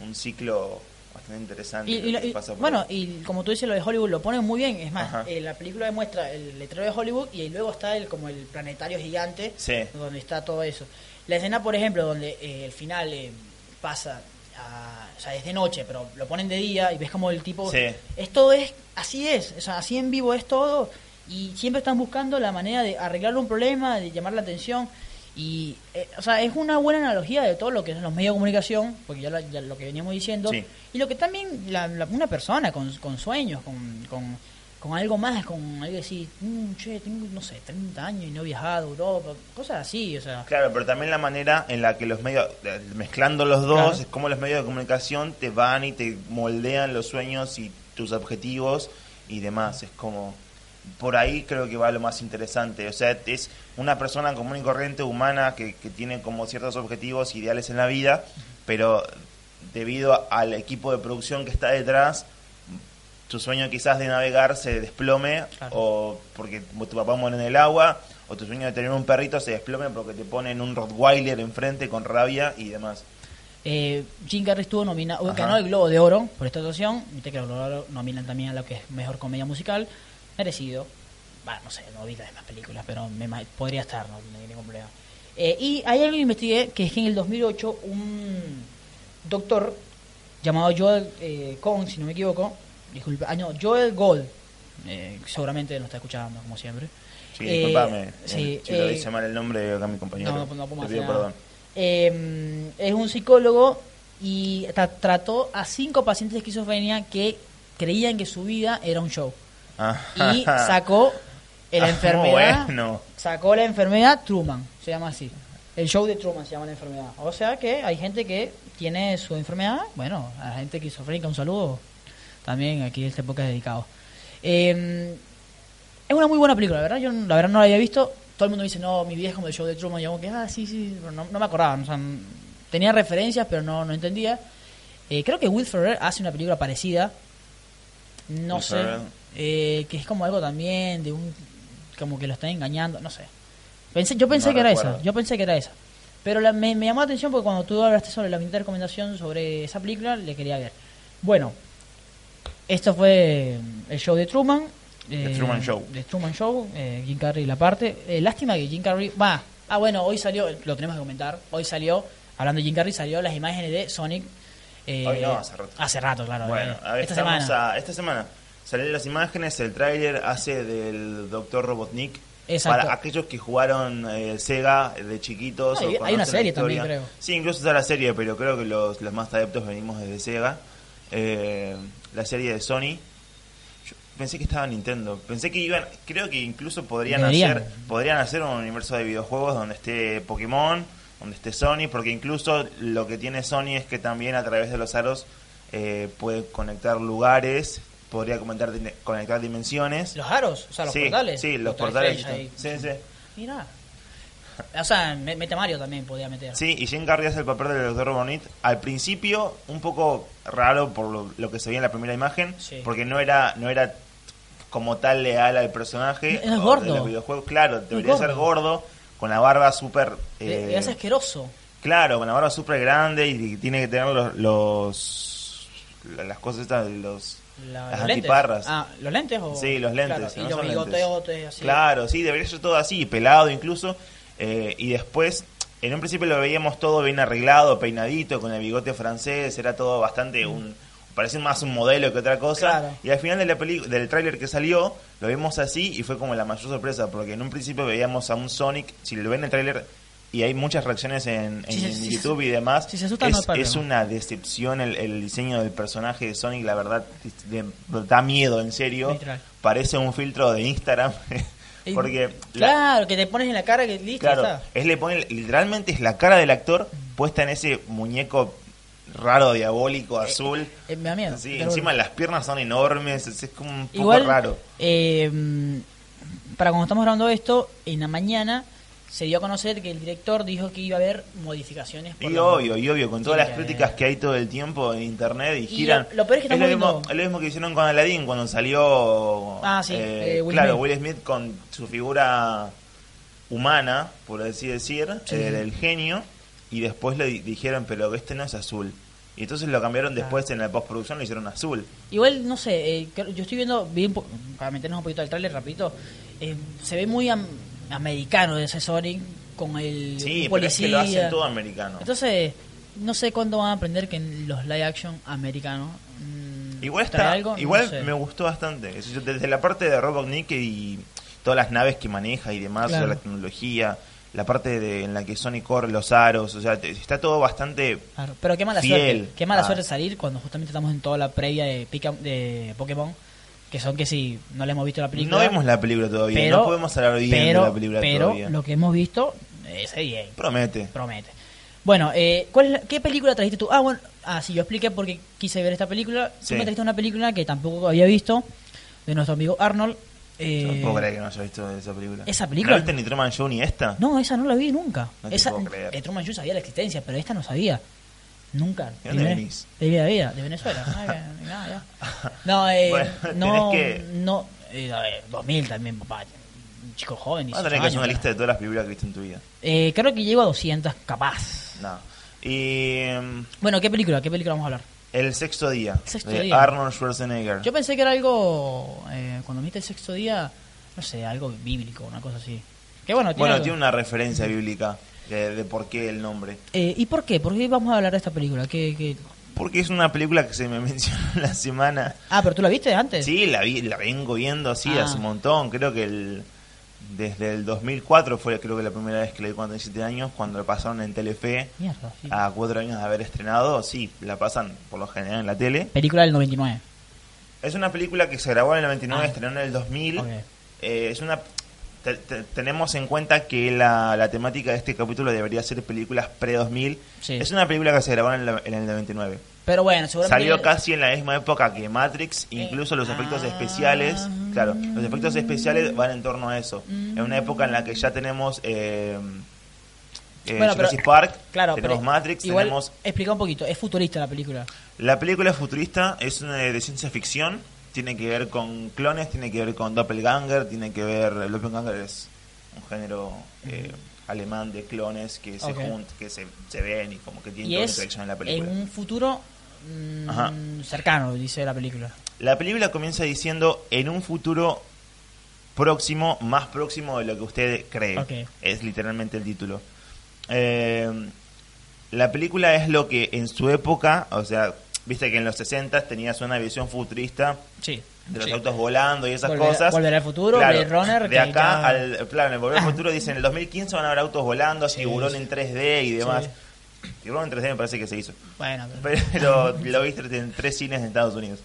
un ciclo bastante interesante. Y, y pasa bueno, ahí. y como tú dices, lo de Hollywood lo ponen muy bien. Es más, eh, la película demuestra el letrero de Hollywood y luego está el como el planetario gigante Sí. donde está todo eso. La escena, por ejemplo, donde eh, el final eh, pasa, a- o sea, es de noche, pero lo ponen de día y ves como el tipo... Sí. Esto es, así es, o sea, así en vivo es todo y siempre están buscando la manera de arreglar un problema, de llamar la atención. Y, eh, o sea, es una buena analogía de todo lo que son los medios de comunicación, porque ya, la- ya lo que veníamos diciendo, Sí. y lo que también la, la- una persona con, con sueños, con, con, con algo más, con algo así, "Mm, che, tengo, no sé, 30 años y no he viajado a Europa, cosas así, o sea, Claro, pero también la manera en la que los medios, mezclando los dos, Claro. es como los medios de comunicación te van y te moldean los sueños y tus objetivos y demás. Es como, por ahí creo que va lo más interesante. O sea, es una persona común y corriente, humana, que, que tiene como ciertos objetivos, ideales en la vida, pero debido al equipo de producción que está detrás, tu sueño quizás de navegar se desplome Claro. o porque tu papá muere en el agua o tu sueño de tener un perrito se desplome porque te ponen un Rottweiler enfrente con rabia y demás. eh, Jim Carrey estuvo nominado, ganó el Globo de Oro por esta actuación, viste que los Globo de Oro nominan también a lo que es Mejor Comedia Musical, merecido, bueno, no sé, no vi las demás películas, pero me, podría estar, no, no hay ningún problema. Eh, y hay algo que investigué, que es que en el 2008 un doctor llamado Joel eh, Cohn, si no me equivoco, disculpa, ah, no, Joel Gold, eh, seguramente lo está escuchando, como siempre. Sí, Eh, disculpame. sí, eh, si lo eh, dice mal el nombre acá mi compañero. no, no, no pido perdón. Es un psicólogo y tra- trató a cinco pacientes de esquizofrenia que creían que su vida era un show. Y sacó la Ah, enfermedad. bueno. Sacó la enfermedad Truman, se llama así. El show de Truman se llama la enfermedad. O sea que hay gente que tiene su enfermedad. Bueno, a la gente esquizofrénica un saludo. También aquí este época es dedicado. Eh, es una muy buena película, la verdad. Yo la verdad no la había visto. Todo el mundo dice, no, mi vida es como el show de Truman. Y yo que, ah, sí, sí, pero no, no me acordaba. O sea, n- tenía referencias, pero no, no entendía. Eh, creo que Will Ferrell hace una película parecida. No Will sé. Ferrell. Eh, que es como algo también de un... Como que lo están engañando, no sé. Pensé, yo pensé No que era esa. Yo pensé que era esa. Pero la- me, me llamó la atención porque cuando tú hablaste sobre la mitad recomendación sobre esa película, le quería ver. Bueno, esto fue el show de Truman. The eh, Truman Show. The Truman Show, eh, Jim Carrey la parte. Eh, lástima que Jim Carrey... Va, ah bueno, hoy salió, lo tenemos que comentar, hoy salió, hablando de Jim Carrey, salió las imágenes de Sonic. Hoy no, hace rato. Hace rato, claro. Bueno, a ver, esta estamos semana. a- esta semana salieron las imágenes, el tráiler hace del Doctor Robotnik. Exacto. Para aquellos que jugaron eh, Sega de chiquitos. No, o hay una serie también, creo. Sí, incluso está la serie, pero creo que los, los más adeptos venimos desde Sega. Eh, la serie de Sony. Yo pensé que estaba en Nintendo. Pensé que iban. Creo que incluso podrían Deberían. hacer podrían hacer un universo de videojuegos donde esté Pokémon, donde esté Sony, porque incluso lo que tiene Sony es que también a través de los aros eh, puede conectar lugares, podría conectar, conectar dimensiones. Los aros, o sea, los sí, portales. Sí, los portales. Ahí. Sí, sí. Mira. O sea, me- mete Mario también podía meter. Sí, y Jim Carrey hace el papel del Doctor Robotnik. Al principio, un poco raro por lo, lo que se veía en la primera imagen, Sí. porque no era no era como tal leal al personaje. Es o gordo. de los videojuegos. Claro, debería gordo. ser gordo, con la barba súper... Eh, hace asqueroso. Claro, con la barba súper grande y tiene que tener los... los las cosas estas los... La- las los lentes. antiparras. Ah, ¿los lentes o...? Sí, los lentes. Claro, y los bigoteotes así. Claro, sí, debería ser todo así, pelado incluso. eh, y después, en un principio lo veíamos todo bien arreglado, peinadito, con el bigote francés, era todo bastante un... Parecía más un modelo que otra cosa. Claro. Y al final de la peli del tráiler que salió, lo vimos así y fue como la mayor sorpresa, porque en un principio veíamos a un Sonic, si lo ven en el tráiler, y hay muchas reacciones en, en Sí, sí, sí, YouTube sí. y demás, Si se asustan, no hay es, problema. es una decepción el, el diseño del personaje de Sonic, la verdad, de- da miedo, en serio. Literal. Parece un filtro de Instagram. Porque, la- Claro, que te pones en la cara que listo, claro, está. es le pone, literalmente es la cara del actor puesta en ese muñeco raro, diabólico, azul. Eh, me da miedo. Sí, encima bueno. las piernas son enormes, es, como un poco Igual, raro. eh, mm, para cuando estamos grabando esto, en la mañana se dio a conocer que el director dijo que iba a haber modificaciones. por Y obvio, y obvio, con todas las críticas que hay todo el tiempo en internet y Y giran. lo- lo peor es que lo estamos mismo, es lo mismo que hicieron con Aladdin cuando salió. Ah, sí, eh, eh, Will claro, Smith. Will Smith con su figura humana, por así decir, Sí. eh, del genio, y después le di- dijeron, pero este no es azul. Y entonces lo cambiaron después en la postproducción, lo hicieron azul. Igual, no sé, eh, yo estoy viendo, bien para meternos un poquito al trailer rapidito, eh, se ve muy am- americano ese Sonic con el Sí, un pero es que lo policía. hacen todo americano. Entonces, no sé cuándo van a aprender que en los live action americanos mm, Igual está, algo, no igual sé. me gustó bastante. Desde la parte de Robotnik y todas las naves que maneja y demás, o sea, Claro. la tecnología, la parte de, en la que Sonic corre los aros, o sea, te- está todo bastante Claro, pero qué mala Fiel. suerte, qué mala Ah. suerte salir cuando justamente estamos en toda la previa de, Pica- de Pokémon, que son que si no le hemos visto la película. No vemos la película todavía, pero, no podemos hablar bien pero, de la película pero todavía. lo que hemos visto es bien, Promete. promete. Bueno, eh, ¿cuál es la- ¿qué película trajiste tú? Ah, bueno, ah, sí, yo expliqué porque quise ver esta película. Tú Sí. me trajiste una película que tampoco había visto, de nuestro amigo Arnold. eh, no puedo creer que no haya visto esa película. ¿Esa película? ¿No viste ni Truman Show ni esta? No, esa no la vi nunca. No te esa, puedo creer. eh, Truman Show sabía la existencia, pero esta no sabía. Nunca. ¿De dónde venís? De vida, vida, de Venezuela. Ya. No, eh, Bueno, no, que- no, eh, a ver, 2000 también, papá. Un chico joven, Vas a 18 tener que hacer una lista de todas las películas que viste en tu vida. Eh, creo que llego a 200, capaz. No. Y mm, Bueno, ¿qué película? ¿Qué película vamos a hablar? El sexto día, Sexto de día. Arnold Schwarzenegger. Yo pensé que era algo, eh, cuando viste el sexto día, no sé, algo bíblico, una cosa así. Que bueno, tiene bueno, algo- tiene una referencia bíblica de, de por qué el nombre. Eh, ¿Y por qué? ¿Por qué vamos a hablar de esta película? ¿Qué, qué... Porque es una película que se me mencionó la semana. Ah, pero tú la viste antes. Sí, la vi, la vengo viendo así Ah. hace un montón. Creo que el desde el 2004 fue creo que la primera vez que la vi cuando tenía 7 años, cuando la pasaron en Telefe Mierda, sí. a cuatro años de haber estrenado. Sí, la pasan por lo general en la tele. Película del 99. Es una película que se grabó en el 99, Ah. estrenó en el 2000. Ok. Eh, es una te- te- tenemos en cuenta que la, la temática de este capítulo debería ser películas pre-2000. Sí. Es una película que se grabó en el, en el 99. Pero bueno, seguramente... Salió casi en la misma época que Matrix, incluso los efectos ah. especiales, claro, los efectos especiales van en torno a eso. En una época en la que ya tenemos eh, eh, Bueno, pero- Jurassic Park, Claro, tenemos pero Matrix, igual, tenemos... Explica un poquito, es futurista la película. La película futurista es una de ciencia ficción, tiene que ver con clones, tiene que ver con doppelganger, tiene que ver... El doppelganger es un género eh, alemán de clones que se Ok. junt- que se, se ven y como que tienen toda una interacción en la en película. un futuro mm, cercano, dice la película. La película comienza diciendo en un futuro próximo, más próximo de lo que usted cree. Es literalmente el título. Eh, la película es lo que en su época, o sea, viste que en los 60 tenías una visión futurista Sí. de los Sí. autos volando y esas Volver- cosas. Volver al futuro, Claro, Blade Runner, De acá ya- al. Claro, en el Volver al futuro dicen en el 2015 van a haber autos volando, tiburón sí. en 3D y demás. Sí. Tiburón en 3D me parece que se hizo. Bueno, pero- Pero lo viste en tres cines en Estados Unidos.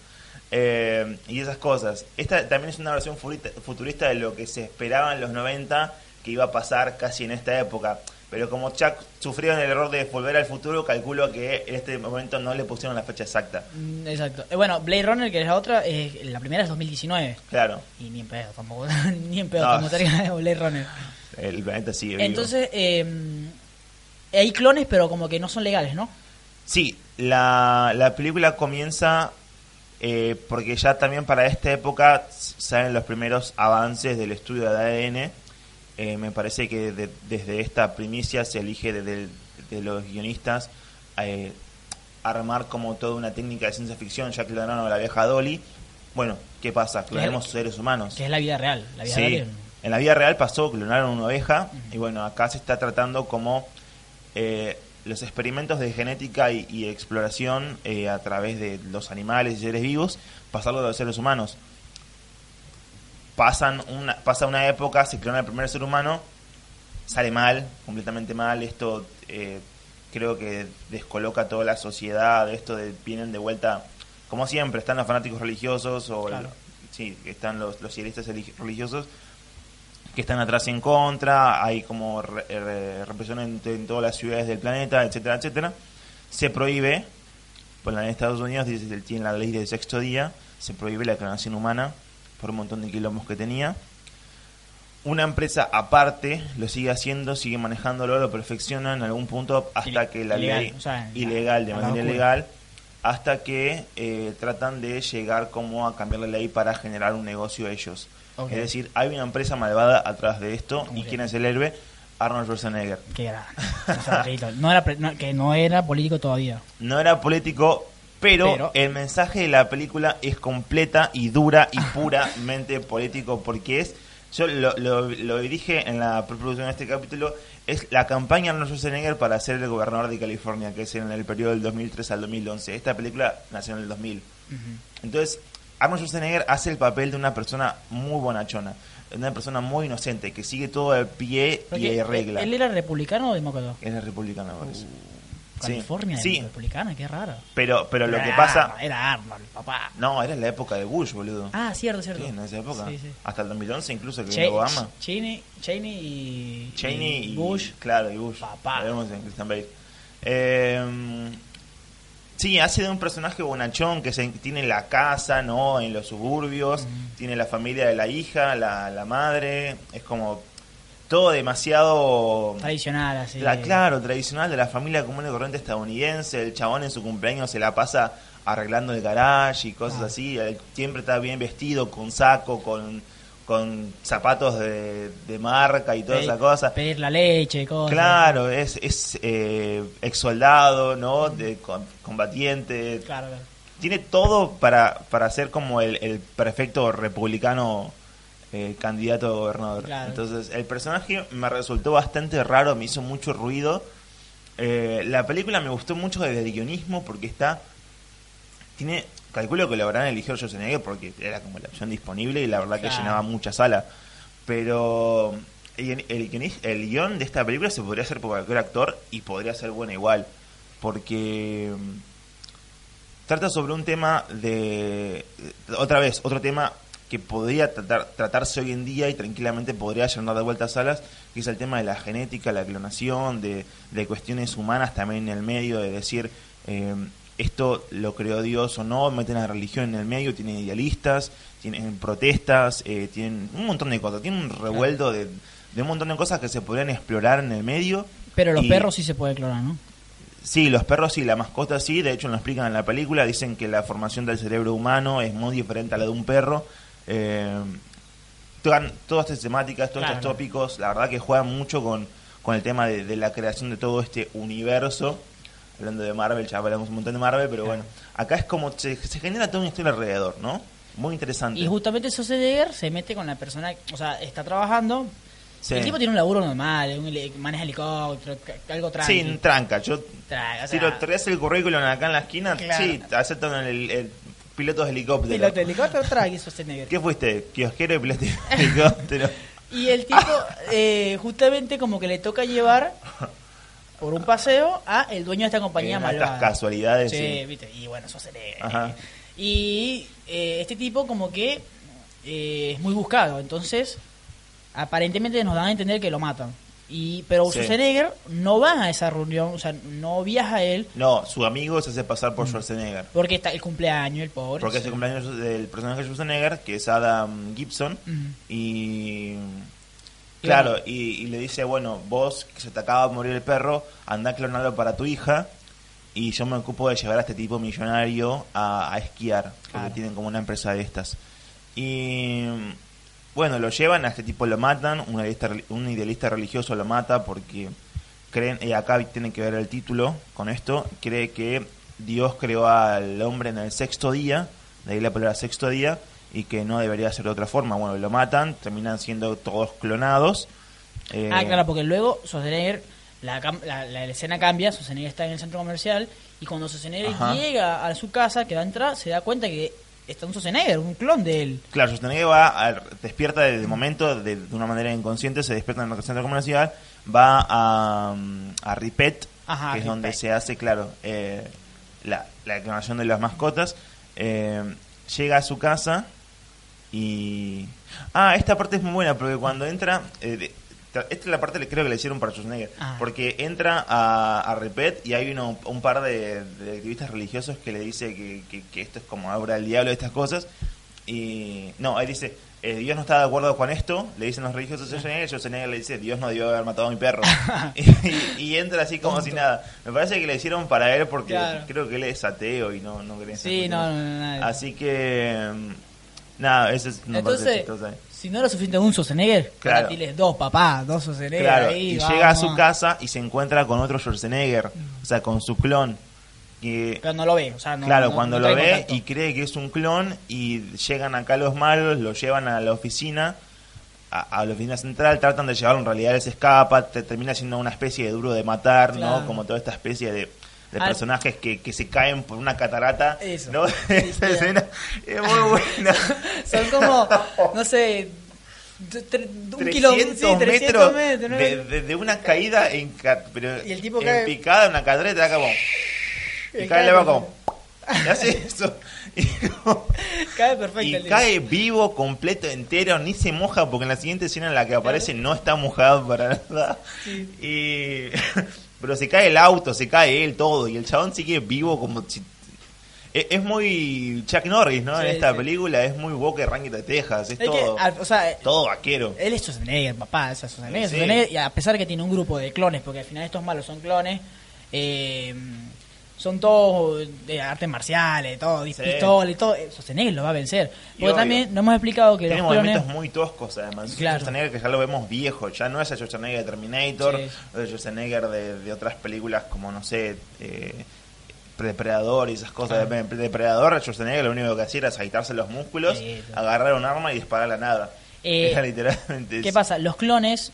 Eh, y esas cosas. Esta también es una versión futurista de lo que se esperaba en los 90 que iba a pasar casi en esta época. Pero como Chuck sufrieron el error de volver al futuro, calculo que en este momento no le pusieron la fecha exacta. Mm, Exacto. Eh, bueno, Blade Runner, que es la otra, eh, la primera es 2019. Claro, Y ni en pedo tampoco. ni en pedo, No. como estaría Blade Runner. el planeta sigue vivo. Entonces, eh, hay clones, pero como que no son legales, ¿no? Sí, la, la película comienza eh, porque ya también para esta época salen los primeros avances del estudio de ADN. Eh, me parece que de- desde esta primicia se elige de, de- de los guionistas eh, armar como toda una técnica de ciencia ficción, ya que clonaron a la vieja Dolly. Bueno, ¿qué pasa? Clonamos seres humanos. Que es la vida real. La vida Sí, real en la vida real pasó, clonaron una oveja y bueno, acá se está tratando como eh, los experimentos de genética y, y exploración eh, a través de los animales y seres vivos, pasarlo a los seres humanos. Pasan una, pasa una época, se clona el primer ser humano, sale mal, completamente mal, esto eh, creo que descoloca toda la sociedad, esto de, vienen de vuelta, como siempre, están los fanáticos religiosos o el- Claro. sí, están los, los idealistas relig- religiosos que están atrás y en contra, hay como re- re- represión en, en todas las ciudades del planeta, etcétera, etcétera. Se prohíbe, pues en Estados Unidos dice, tiene la ley del sexto día, se prohíbe la clonación humana por un montón de quilombos que tenía. Una empresa aparte lo sigue haciendo, sigue manejándolo, lo perfecciona en algún punto hasta Ile- que la ilegal, ley o sea, ilegal, de manera ilegal, hasta que eh, tratan de llegar como a cambiar la ley para generar un negocio ellos. Es decir, hay una empresa malvada atrás de esto y quién es el héroe, Arnold Schwarzenegger. Qué grande. No era, no, que no era político todavía. No era político, pero, Pero- el mensaje de la película es completa y dura y puramente político porque es, yo lo, lo, lo dije en la preproducción de este capítulo, es la campaña de Arnold Schwarzenegger para ser el gobernador de California, que es en el periodo del 2003 al 2011. Esta película nació en el 2000. Entonces, Arnold Schwarzenegger hace el papel de una persona muy bonachona, de una persona muy inocente, que sigue todo al pie y Porque, hay regla. ¿Él era republicano o demócrata? Es republicano, me parece. Sí. California, Sí, republicana, qué raro. pero, pero lo que pasa... Arnold, Era Arnold, papá. No, era la época de Bush, boludo. Ah, cierto, cierto. Sí, en esa época. Sí, sí. Hasta el 2011 incluso que vino Obama. Cheney, Cheney y, Cheney y Bush. Claro, y Bush. Papá. Lo vemos en Christian Bale. Eh, sí, hace de un personaje bonachón que se, tiene la casa, ¿no? En los suburbios. Tiene la familia de la hija, la, la madre. Es como todo demasiado... Tradicional, así. La, claro, tradicional de la familia común y corriente estadounidense. El chabón en su cumpleaños se la pasa arreglando el garage y cosas Ah. así. Siempre está bien vestido, con saco, con, con zapatos de, de marca y toda Pe- esa cosa. Pedir la leche, cosas. Claro, es, es eh, ex soldado, ¿no? De, com- combatiente. Claro, claro. Tiene todo para, para ser como el, el perfecto republicano eh, candidato a gobernador. Claro. Entonces, el personaje me resultó bastante raro, me hizo mucho ruido. Eh, la película me gustó mucho desde el guionismo porque está. Tiene. Calculo que lo habrán elegido Schwarzenegger porque era como la opción disponible y la verdad que llenaba mucha sala. Pero. El, el, el guion de esta película se podría hacer por cualquier actor y podría ser bueno igual. Porque. mm, Trata sobre un tema de. Otra vez, otro tema que podría tratar, tratarse hoy en día y tranquilamente podría llenar de vuelta salas, que es el tema de la genética, la clonación, de, de cuestiones humanas también en el medio, de decir, eh, esto lo creó Dios o no, meten la religión en el medio, tienen idealistas, tienen protestas, eh, tienen un montón de cosas, tienen un revuelto de, de un montón de cosas que se podrían explorar en el medio. Pero los Y- perros sí se puede clonar, ¿no? Sí, los perros sí, la mascota sí, de hecho lo explican en la película, dicen que la formación del cerebro humano es muy diferente a la de un perro. Eh, tocan todas estas temáticas, todos Claro. estos tópicos, la verdad que juegan mucho con, con el tema de, de la creación de todo este universo. Hablando de Marvel, ya hablamos un montón de Marvel, pero bueno, acá es como se, se genera toda una historia alrededor, ¿no? Muy interesante. Y justamente Schwarzenegger se mete con la persona, o sea, está trabajando. Sí. El tipo tiene un laburo normal, un maneja helicóptero, algo tranqui. Sí, tranca. Yo, o si lo traes el currículum acá en la esquina, Claro. sí, aceptan el, el piloto de helicóptero. piloto de helicóptero Schwarzenegger. ¿Qué fuiste? ¿Kiosquero y piloto de helicóptero? Y el tipo, eh, justamente como que le toca llevar por un paseo a el dueño de esta compañía estas malvada. casualidades, Sí, sí. viste, y bueno, Schwarzenegger. Y eh, este tipo como que eh, es muy buscado, entonces aparentemente nos dan a entender que lo matan. Y, pero Sí. Schwarzenegger no va a esa reunión, o sea, no viaja él No, su amigo se hace pasar por Schwarzenegger. porque está el cumpleaños, el pobre. Porque es el cumpleaños del personaje de Schwarzenegger, que es Adam Gibson. Ujú. Y. Y Claro, y, y le dice: Bueno, vos que se te acaba de morir el perro, anda a clonarlo para tu hija. Y yo me ocupo de llevar a este tipo millonario a, a esquiar, porque Claro. tienen como una empresa de estas. Y. Bueno, lo llevan, a este tipo lo matan, un idealista, un idealista religioso lo mata porque creen, y acá tiene que ver el título con esto, cree que Dios creó al hombre en el sexto día, de ahí la palabra sexto día, y que no debería ser de otra forma. Bueno, lo matan, terminan siendo todos clonados. eh, Ah, claro, porque luego Schwarzenegger, la, la, la escena cambia, Schwarzenegger está en el centro comercial y cuando Schwarzenegger Ajá. llega a su casa, que va a entrar, se da cuenta que está un Schwarzenegger, un clon de él. Claro, Schwarzenegger va, a- despierta de, de momento, de, de una manera inconsciente, se despierta en el centro comercial, va a, mm, a Ripet, Ajá, que es donde se hace, claro, eh, la, la clonación de las mascotas. Eh, llega a su casa y... Ah, esta parte es muy buena, porque cuando entra... eh, esta es la parte que creo que le hicieron para Schwarzenegger, Ah. porque entra a, a Ripet y hay uno, un par de, de activistas religiosos que le dice que, que- que esto es como obra del diablo, estas cosas, y no, él dice, eh, Dios no está de acuerdo con esto, le dicen los religiosos a Schwarzenegger, Schwarzenegger le dice, Dios no debió haber matado a mi perro. y, y entra así como si nada. Me parece que le hicieron para él porque Claro. creo que él es ateo y no, no cree en Sí, no, no, no. Así que, mm, nada, esa es Entonces, chistosa. Si no era suficiente un Schwarzenegger, Claro. dos papás, dos Schwarzenegger Claro, ahí, y vamos. llega a su casa y se encuentra con otro Schwarzenegger, o sea, con su clon. Que, Pero no lo ve, o sea, no, claro, no- cuando no lo ve contacto. y cree que es un clon y llegan acá los malos, lo llevan a la oficina, a, a la oficina central, tratan de llevarlo, en realidad él se escapa, te- termina siendo una especie de duro de matar, Claro. ¿no? Como toda esta especie de, de Ah. personajes que, que se caen por una catarata, Eso. ¿no? Sí, Esa escena es muy buena. Son como, no sé, un 300 kilómetro, sí, 300 metros metros, ¿no? de, de- de una caída en, pero Y el tipo en cae- picada en una catarata acá como y Y cae le va como y hace eso y, como- Cae perfecto. y el cae vivo completo entero ni se moja porque en la siguiente escena en la que aparece no está mojado para nada Sí. y pero se cae el auto se cae él todo y el chabón sigue vivo como si es, es muy Chuck Norris no en esta sí. película es muy Walker Ranger de Texas es todo o sea, todo vaquero él es Schwarzenegger, papá, es Schwarzenegger, Sí. Schwarzenegger, y a pesar que tiene un grupo de clones, porque al final estos malos son clones, eh, son todos de artes marciales, todo, Sí. pistola y todo, eh, Schwarzenegger lo va a vencer. Porque también nos hemos explicado que Tiene los clones... movimientos muy toscos además. Claro. Schwarzenegger que ya lo vemos viejo, ya no es el Schwarzenegger de Terminator, Sí. o el Schwarzenegger de, de otras películas como, no sé, eh, Depredador y esas cosas. Claro. De Depredador, Schwarzenegger lo único que hacía era agitarse los músculos, sí. agarrar un arma y disparar a la nada. Eh, Era literalmente ¿Qué eso. pasa? Los clones,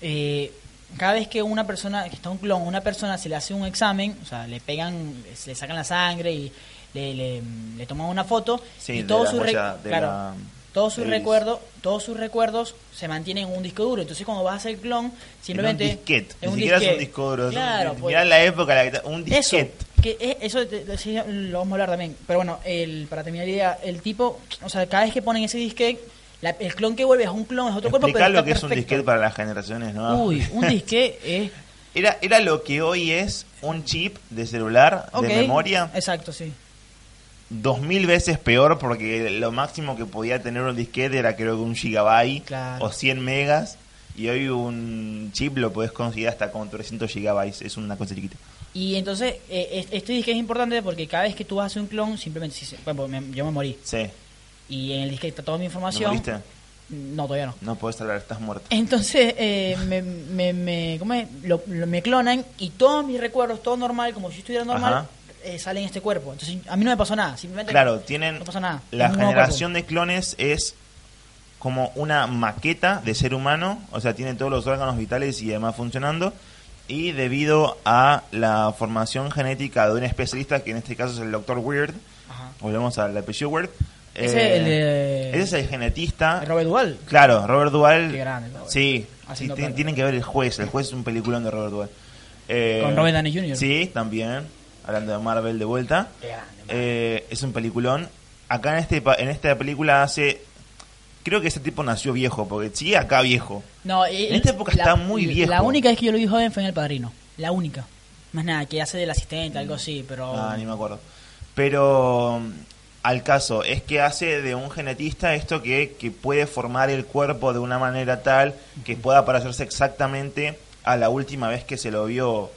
eh, cada vez que una persona, que está un clon, una persona se le hace un examen, o sea, le pegan, se le sacan la sangre y le, le, le toman una foto Sí, y huella de claro, la- todos sus del iris. recuerdos, todos sus recuerdos se mantienen en un disco duro. Entonces cuando vas a hacer clon, simplemente En un disquete, en ni siquiera es un disco duro. es un- Claro, pues, mirá la época, la que- un eso, disquete. que es- eso te- te- lo vamos a hablar también. Pero bueno, el, para terminar la idea, el tipo, o sea, cada vez que ponen ese disquete, la- el clon que vuelve es un clon, es otro cuerpo, pero lo que es un disquete para las generaciones nuevas. Uy, un disquete es... Era, era lo que hoy es un chip de celular de memoria Exacto, sí. dos mil veces peor porque lo máximo que podía tener un disquete era creo que un gigabyte Claro. o 100 megas y hoy un chip lo puedes conseguir hasta con 300 gigabytes, es una cosa chiquita. Y entonces, eh, es- este disquete es importante porque cada vez que tú haces un clon, simplemente, si se- bueno, me- yo me morí. Sí, Y en el disquete está toda mi ¿no información. moriste? No, todavía no. No puedes hablar, estás muerto. Entonces, eh, me, me, me, ¿cómo es? Lo- lo- me clonan y todos mis recuerdos, todo normal, como si estuviera normal, eh, salen en este cuerpo. Entonces, a mí no me pasó nada. Simplemente Claro, tienen no pasa nada. la generación de clones es como una maqueta de ser humano, o sea, tiene todos los órganos vitales y demás funcionando, y debido a la formación genética de un especialista, que en este caso es el Dr. Weird, Ajá. volvemos al apellido Weird, Ese eh, el de- ese es el genetista, ¿El Robert Duval. claro, Robert Duvall, Qué grande, Robert. sí, sí, tienen, que ver el juez, el juez es un peliculón de Robert Duvall. Eh, Con Robert Downey Jr.. Sí, también, hablando de Marvel de vuelta. Qué grande. Eh, es un peliculón. Acá en este en esta película hace creo que ese tipo nació viejo porque sigue acá viejo. No, En esta época está muy viejo. La única vez que yo lo vi joven fue en El Padrino. La única. Más nada, que hace del asistente, algo así, pero... Ah, ni me acuerdo. Pero al caso es que hace de un genetista esto que, que puede formar el cuerpo de una manera tal que pueda parecerse exactamente a la última vez que se lo vio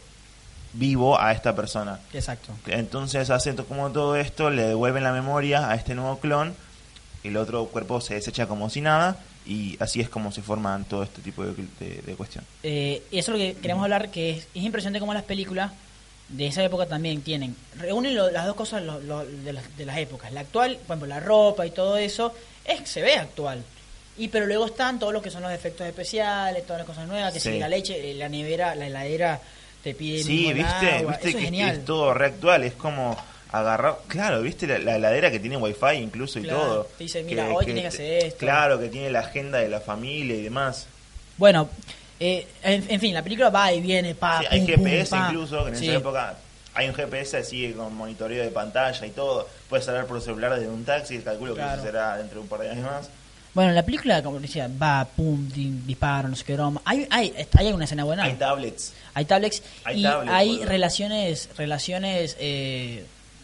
vivo a esta persona. Exacto. Entonces hacen to- como todo esto, le devuelven la memoria a este nuevo clon, el otro cuerpo se desecha como si nada y así es como se forman todo este tipo de, de, de cuestión. Eh, y eso es lo que queremos hablar, que es, es impresionante cómo las películas de esa época también tienen, reúnen lo- las dos cosas lo- lo- de, las, de las épocas. La actual, por ejemplo, la ropa y todo eso, es se ve actual. Y pero luego están todos los que son los efectos especiales, todas las cosas nuevas, que Sí. si la leche, eh, la nevera, la heladera te pide Sí, viste, agua. viste eso que es genial. es todo reactual, es como agarrar, claro, viste la, la heladera que tiene wifi incluso y todo. te dice, mira, hoy tienes que hacer esto. Claro, que tiene la agenda de la familia y demás. Bueno, eh, en, en fin, la película va y viene, pa, Sí, hay pum, GPS incluso, que en Sí. esa época hay un GPS así con monitoreo de pantalla y todo. Puedes hablar por celular desde un taxi, calculo que eso será dentro de un par de años más. Bueno, la película, como decía, va, pum, disparo, no sé qué broma. Hay, hay, hay una escena buena. Hay tablets. Hay tablets Hay y tablets, hay boludo. relaciones, relaciones, eh,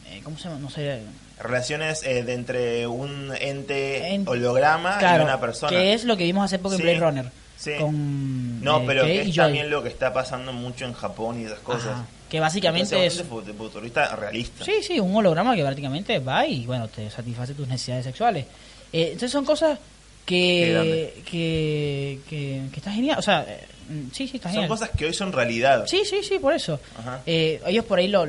eh, ¿cómo se llama? No sé. Relaciones eh, de entre un ente En- holograma claro, y una persona. que es lo que vimos hace poco en Blade Runner. Sí. Con, No, eh, pero que es también lo que está pasando mucho en Japón y esas cosas. Ajá, que básicamente Entonces, es... futurista realista. Sí, sí, un holograma que prácticamente va y, bueno, te satisface tus necesidades sexuales. Eh, entonces son cosas que, que, que, que está genial. O sea, eh, mm, sí, sí, está Son genial. cosas que hoy son realidad. Sí, sí, sí, por eso. Eh, ellos por ahí lo,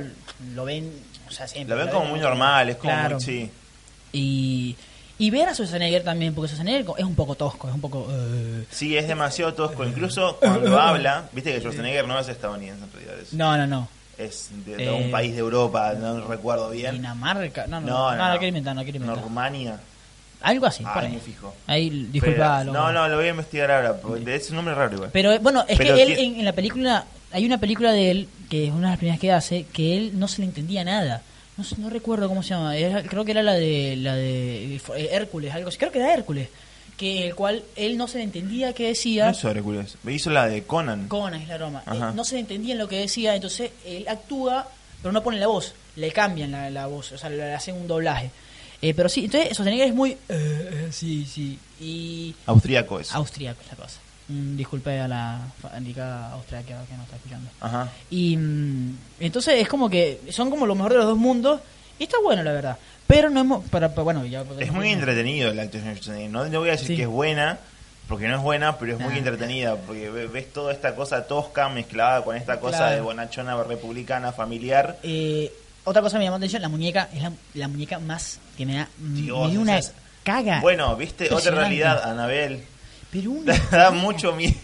lo ven, o sea, siempre. Lo ven como muy normal, es como Claro. muy... Sí. Y, y ver a Schwarzenegger también, porque Schwarzenegger es un poco tosco, es un poco... eh, Sí, es demasiado tosco. Incluso cuando habla, viste que Schwarzenegger no es estadounidense en realidad. Es, No, no, no. es de, de Eh, un país de Europa, no recuerdo bien. Dinamarca, no, no, No, no, no, no, quiero inventar, no quiero inventar. No, Rumania. Algo así, por Ah, ahí. me fijo. Ahí, disculpa. Pero- no, no, lo voy a investigar ahora, porque es un nombre raro igual. Pero eh, bueno, es Pero que él en la película, hay una película de él, que es una de las primeras que hace, que él no se le entendía nada. No, no recuerdo cómo se llama, era- creo que era la de la de eh, Hércules, algo así, creo que era Hércules, que el cual él no se entendía qué decía. No sobre Hércules. Hizo la de Conan. Conan es la broma. Eh, no se entendía en lo que decía, entonces él actúa, pero no pone la voz, le cambian la, la voz, o sea, le, hacen un doblaje. Eh, pero sí, entonces Schwarzenegger es muy... eh, eh, sí, sí. Y Austríaco es. austríaco es la cosa. Mm, disculpe a la fanática austríaca que nos está escuchando. Ajá. Y mm, entonces es como que son como lo mejor de los dos mundos y está bueno la verdad. Pero no hemos... Para, para- bueno, ya Es muy entretenido la actuación de. No le voy a decir Sí. que es buena, porque no es buena, pero es muy Nah. entretenida. Porque ve- ves toda esta cosa tosca mezclada con esta cosa Claro. de bonachona republicana familiar. Eh, otra cosa que me llamó la atención, la muñeca es la, la muñeca más que me da, Dios, me dio una caga. Bueno, viste, otra realidad, Anabel. Pero una da mucho miedo.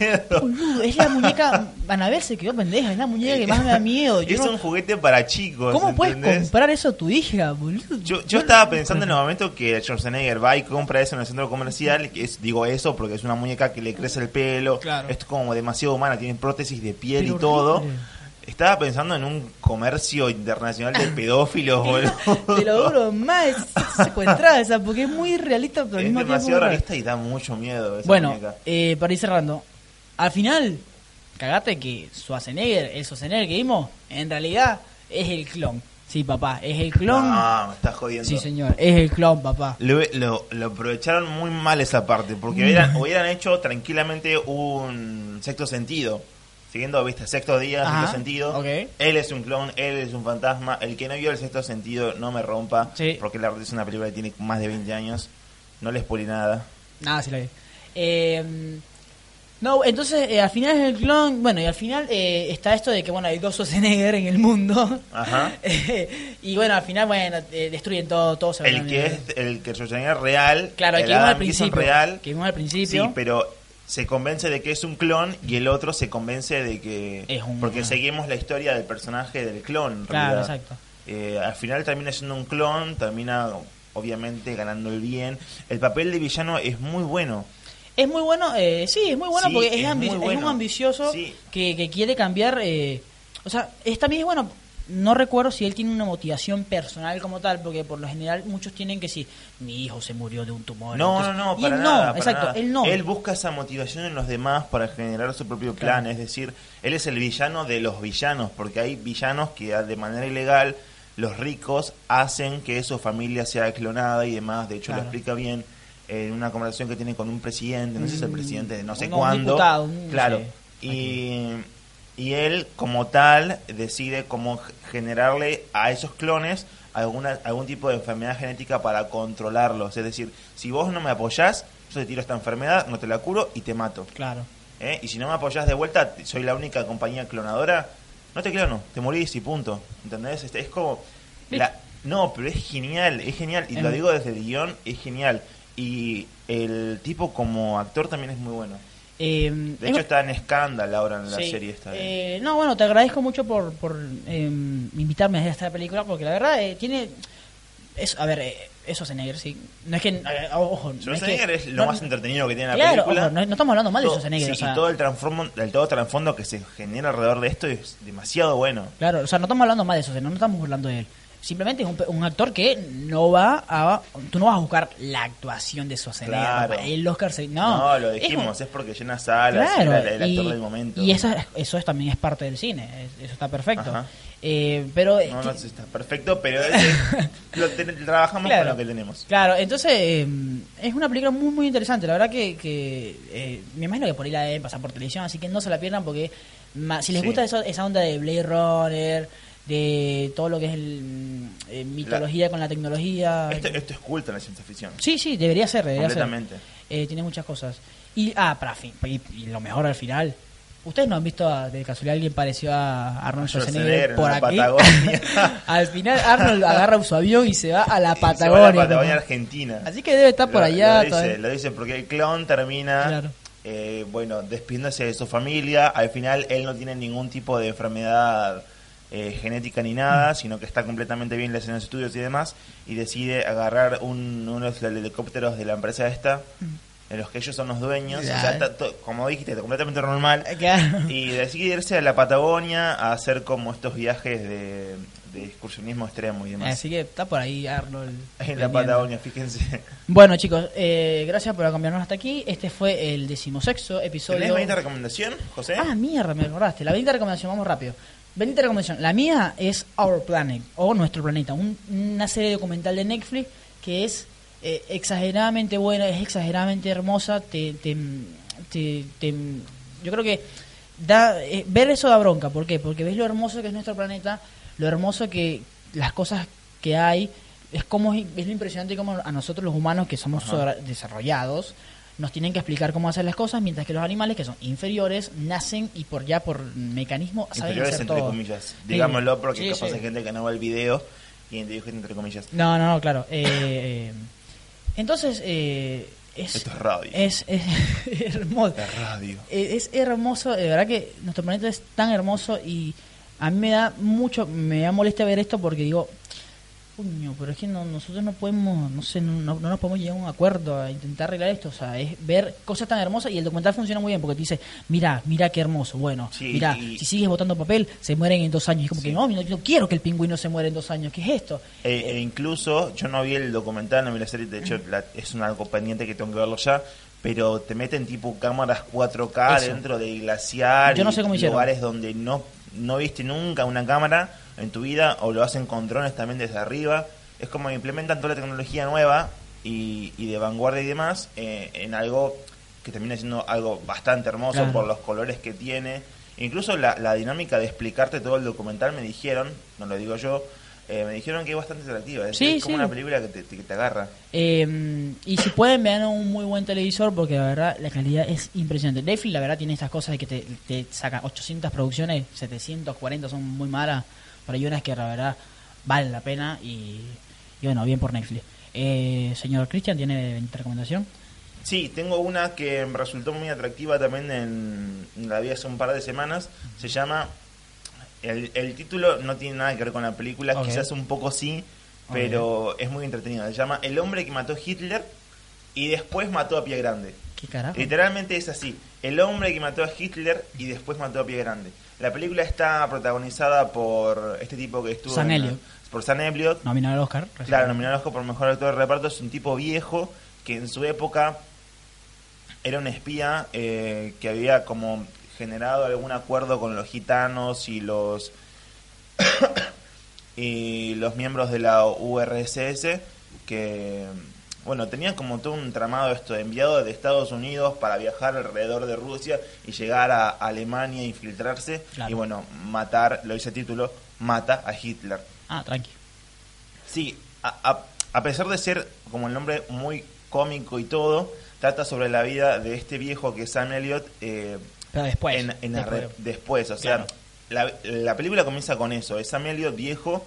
boludo, es la muñeca, Anabel se quedó pendeja, es la muñeca que más me da miedo. Yo Es no- un juguete para chicos. ¿Cómo puedes comprar eso a tu hija, boludo? Yo, yo estaba pensando en el momento que Schwarzenegger va y compra eso en el centro comercial, que es, digo eso porque es una muñeca que le crece el pelo, Claro. es como demasiado humana, tiene prótesis de piel Pero y todo. horrible. Estaba pensando en un comercio internacional de pedófilos, boludo. Te lo juro, más es secuestrada esa, porque es muy realista, pero al mismo tiempo demasiado realista y da mucho miedo esa Bueno, eh, para ir cerrando, al final, cagate que Schwarzenegger, el Schwarzenegger que vimos, en realidad es el clon. Sí, papá, es el clon. No, me estás jodiendo. sí, señor, es el clon, papá. Lo, lo- lo aprovecharon muy mal esa parte, porque Mm. hubieran, hubieran hecho tranquilamente un sexto sentido. Siguiendo, viste, sexto día, Ajá, sexto sentido. Él es un clon, él es un fantasma. El que no vio el sexto sentido no me rompa, Sí. porque la verdad es una película que tiene más de 20 años. No les poli nada. Nada, sí la vi. Eh, no, entonces eh, al final es el clon. Bueno, y al final eh, está esto de que bueno hay dos Schwarzenegger en el mundo. Ajá. Y bueno, al final, bueno, eh, destruyen todo, todo se El que es el que Schwarzenegger real, Claro, el que vimos al principio. real, Que vimos al principio. Sí, pero se convence de que es un clon y el otro se convence de que... Es un- Porque seguimos la historia del personaje del clon, Claro, realidad. exacto. Eh, al final termina siendo un clon, termina obviamente ganando el bien. El papel de villano es muy bueno. Es muy bueno, eh, sí, es muy bueno Sí, porque es, es ambi- es un ambicioso Sí. que, que quiere cambiar. eh, o sea, es, también es bueno. No recuerdo si él tiene una motivación personal como tal, porque por lo general muchos tienen que si mi hijo se murió de un tumor. No, entonces- no, no, para él nada. no, para exacto, nada. él no. Él busca esa motivación en los demás para generar su propio plan. Claro. Es decir, él es el villano de los villanos, porque hay villanos que ah, de manera ilegal los ricos hacen que su familia sea clonada y demás. De hecho, Claro. lo explica bien en una conversación que tiene con un presidente, no sé si es el Mm, presidente de no sé no, un cuándo. diputado, un- claro. Y, y él, como tal, decide cómo generarle a esos clones alguna, algún tipo de enfermedad genética para controlarlos. Es decir, si vos no me apoyás, yo te tiro esta enfermedad, no te la curo y te mato. Claro. ¿eh? Y si no me apoyás de vuelta, soy la única compañía clonadora, no te clono, te morís y punto. ¿Entendés? Este, es como... la- no, pero es genial, es genial. Y lo digo desde el guion, es genial. Y el tipo como actor también es muy bueno. Eh, De es- hecho está en Scandal ahora en la Sí. serie esta. de- Eh, no, bueno, te agradezco mucho por, por eh, invitarme a esta película, porque la verdad eh, tiene... Es, a ver, eh, eso sí. No es que... ojo, no es, Schwarzenegger que- es lo no- más entretenido que tiene la Claro, película. ojo, no, no estamos hablando mal de Schwarzenegger, sí, o sea, y todo el el todo trasfondo que se genera alrededor de esto es demasiado bueno. Claro, o sea, no estamos hablando mal de eso, no, no estamos hablando de él. Simplemente es un, un actor que no va a... Tú no vas a buscar la actuación de Schwarzenegger. Claro. El Oscar se... No, No, lo es dijimos, un- es, porque llena salas, Claro, era el, el y, actor del momento. y eso, es- eso es, también es parte del cine, es- eso está perfecto. Eh, pero... No, no, está perfecto, pero es- lo trabajamos Claro. con lo que tenemos. Claro, entonces eh, es una película muy muy interesante. La verdad que, que eh, me imagino que por ahí la deben pasar por televisión, así que no se la pierdan porque ma- si les Sí. gusta eso- esa onda de Blade Runner, de todo lo que es el, mm, eh, mitología con la tecnología. Esto, esto es culto en la ciencia ficción. Sí, sí, debería ser, debería ser. Completamente. Eh, tiene muchas cosas. Y, ah, para fin, y, y lo mejor al final. ¿Ustedes no han visto a- de casualidad alguien parecido a Arnold Schwarzenegger Schwarzenegger en por aquí? Al final Arnold agarra su avión y se va a la a Patagonia. la Patagonia papá. Argentina. Así que debe estar por allá. Lo dice, todavía. lo dice porque el clon termina, Claro. eh, bueno, despidiéndose de su familia. Al final él no tiene ningún tipo de enfermedad eh, genética ni Mm. nada, sino que está completamente bien en los estudios y demás. Y decide agarrar un, uno de los helicópteros de la empresa esta, de los que ellos son los dueños. O sea, Ya. está to- como dijiste, completamente normal. Claro. Y decide irse a la Patagonia a hacer como estos viajes de, de excursionismo extremo y demás. Así que está por ahí Arnold. En la. Patagonia, fíjense. Bueno, chicos, eh, gracias por acompañarnos hasta aquí. Este fue el decimosexto episodio. ¿Tenés bonita recomendación, José? Ah, mierda, me acordaste. La bendita recomendación, vamos rápido. Bendita recomendación. La mía es Our Planet, o Nuestro Planeta, un- una serie documental de Netflix que es eh, exageradamente buena, es exageradamente hermosa. Te, te, te- te- yo creo que da eh, ver eso da bronca. ¿Por qué? Porque ves lo hermoso que es nuestro planeta, lo hermoso que las cosas que hay. Es como es lo impresionante como a nosotros los humanos que somos Ajá. desarrollados nos tienen que explicar cómo hacer las cosas, mientras que los animales que son inferiores nacen y por ya por mecanismo saben Inferiores hacer entre todo. comillas. Digámoslo porque Sí, capaz sí. hay gente que no ve el video y dije entre comillas. No, no, no, claro. Eh, eh, entonces, eh, es, Esto es radio. es, es hermoso. La radio. Eh, Es hermoso, de verdad que nuestro planeta es tan hermoso y a mí me da mucho, me da molestia ver esto porque digo, coño, pero es que no, nosotros no podemos, no sé, no, no- no nos podemos llegar a un acuerdo a intentar arreglar esto. O sea, es ver cosas tan hermosas y el documental funciona muy bien porque te dice, mira, mira qué hermoso. Bueno, Sí, mira, y- si sigues botando papel, se mueren en dos años. Y como que no, yo no, yo quiero que el pingüino se muera en dos años. ¿Qué es esto? E, e incluso, yo no vi el documental, no vi la serie, de hecho la- es un algo pendiente que tengo que verlo ya, pero te meten tipo cámaras 4K Eso. dentro de glaciar, Yo no sé cómo lugares donde no, no viste nunca una cámara en tu vida, o lo hacen con drones también desde arriba. Es como implementan toda la tecnología nueva y, y de vanguardia y demás eh, en algo que termina siendo algo bastante hermoso Claro. por los colores que tiene. Incluso la, la dinámica de explicarte todo el documental me dijeron, no lo digo yo, eh, me dijeron que es bastante atractiva. Es, Sí, es como sí. una película que te, que te agarra. Eh, y si pueden, vean un muy buen televisor porque la verdad la calidad es impresionante. Netflix, la verdad, tiene estas cosas de que te, te saca 800 producciones, 740 son muy malas, pero hay unas que la verdad valen la pena y, y bueno, bien por Netflix. Eh, señor Cristian, ¿tiene recomendación? Sí, tengo una que me resultó muy atractiva también en la vi hace un par de semanas. Se llama. El, el título no tiene nada que ver con la película, quizás un poco sí, pero es muy entretenido. Se llama El hombre que mató a Hitler y después mató a Pie Grande. ¿Qué carajo? Literalmente es así. El hombre que mató a Hitler y después mató a Pie Grande. La película está protagonizada por este tipo que estuvo... Sam en- Elliott. Por Sam Elliott. Nominado al Oscar. Claro, nominado al Oscar por mejor actor de reparto. Es un tipo viejo que en su época era un espía eh, que había como generado algún acuerdo con los gitanos y los y los miembros de la URSS que bueno tenían como todo un tramado esto enviado de Estados Unidos para viajar alrededor de Rusia y llegar a Alemania infiltrarse Claro. y bueno matar lo dice el título mata a Hitler Ah, tranqui. Sí, a, a- a pesar de ser como el nombre muy cómico y todo, trata sobre la vida de este viejo que es Sam Elliott eh, Pero después. en, en después. después. O sea, Claro. la, la película comienza con eso. Es Sam Elliott viejo,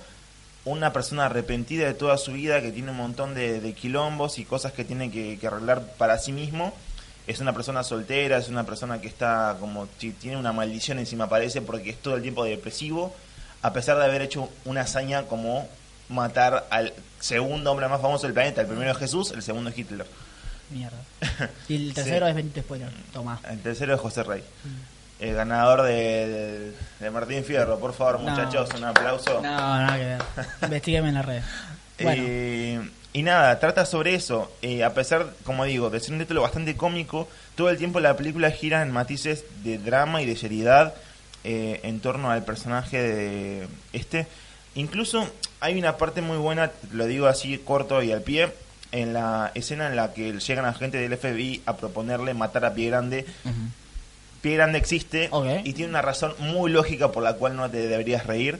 una persona arrepentida de toda su vida, que tiene un montón de, de quilombos y cosas que tiene que, que arreglar para sí mismo. Es una persona soltera, es una persona que está como, tiene una maldición encima parece porque es todo el tiempo depresivo, a pesar de haber hecho una hazaña como matar al segundo hombre más famoso del planeta. El primero es Jesús, el segundo es Hitler. Mierda. Y el tercero Sí. es Benito Spoiler. Toma. El tercero es José Rey. El ganador de, de- de Martín Fierro. Por favor, No. muchachos, un aplauso. No, nada que ver. Investígueme en la red. Bueno, Eh, y nada, trata sobre eso. Eh, a pesar, como digo, de ser un título bastante cómico, todo el tiempo la película gira en matices de drama y de seriedad eh, en torno al personaje de este. Incluso hay una parte muy buena, lo digo así corto y al pie, en la escena en la que llegan agentes del FBI a proponerle matar a Pie Grande. ujú. Pie Grande existe Ok. y tiene una razón muy lógica por la cual no te deberías reír.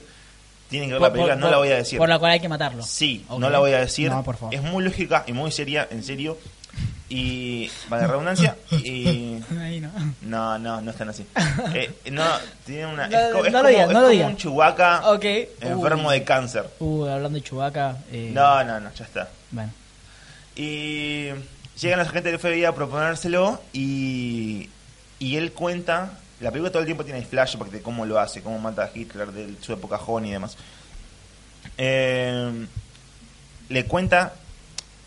Tienen que ver Por- la película, por- no la por- voy a decir. Por la cual hay que matarlo. Sí, Ok. no la voy a decir. No, por favor. Es muy lógica y muy seria, en serio. Y. Vale, redundancia. Y. Ahí no. No, no, no están así. Eh, no, tiene una. No, es no es lo como, digas, no lo como digas. un chubaca Ok. enfermo Uy. de cáncer. Uh, hablando de Chubaca. Eh, No, no, no, ya está. Bueno. Y llegan los agentes del FBI a proponérselo y, y él cuenta, la película todo el tiempo tiene flashback de cómo lo hace, cómo mata a Hitler, de su época joven y demás. Eh, le cuenta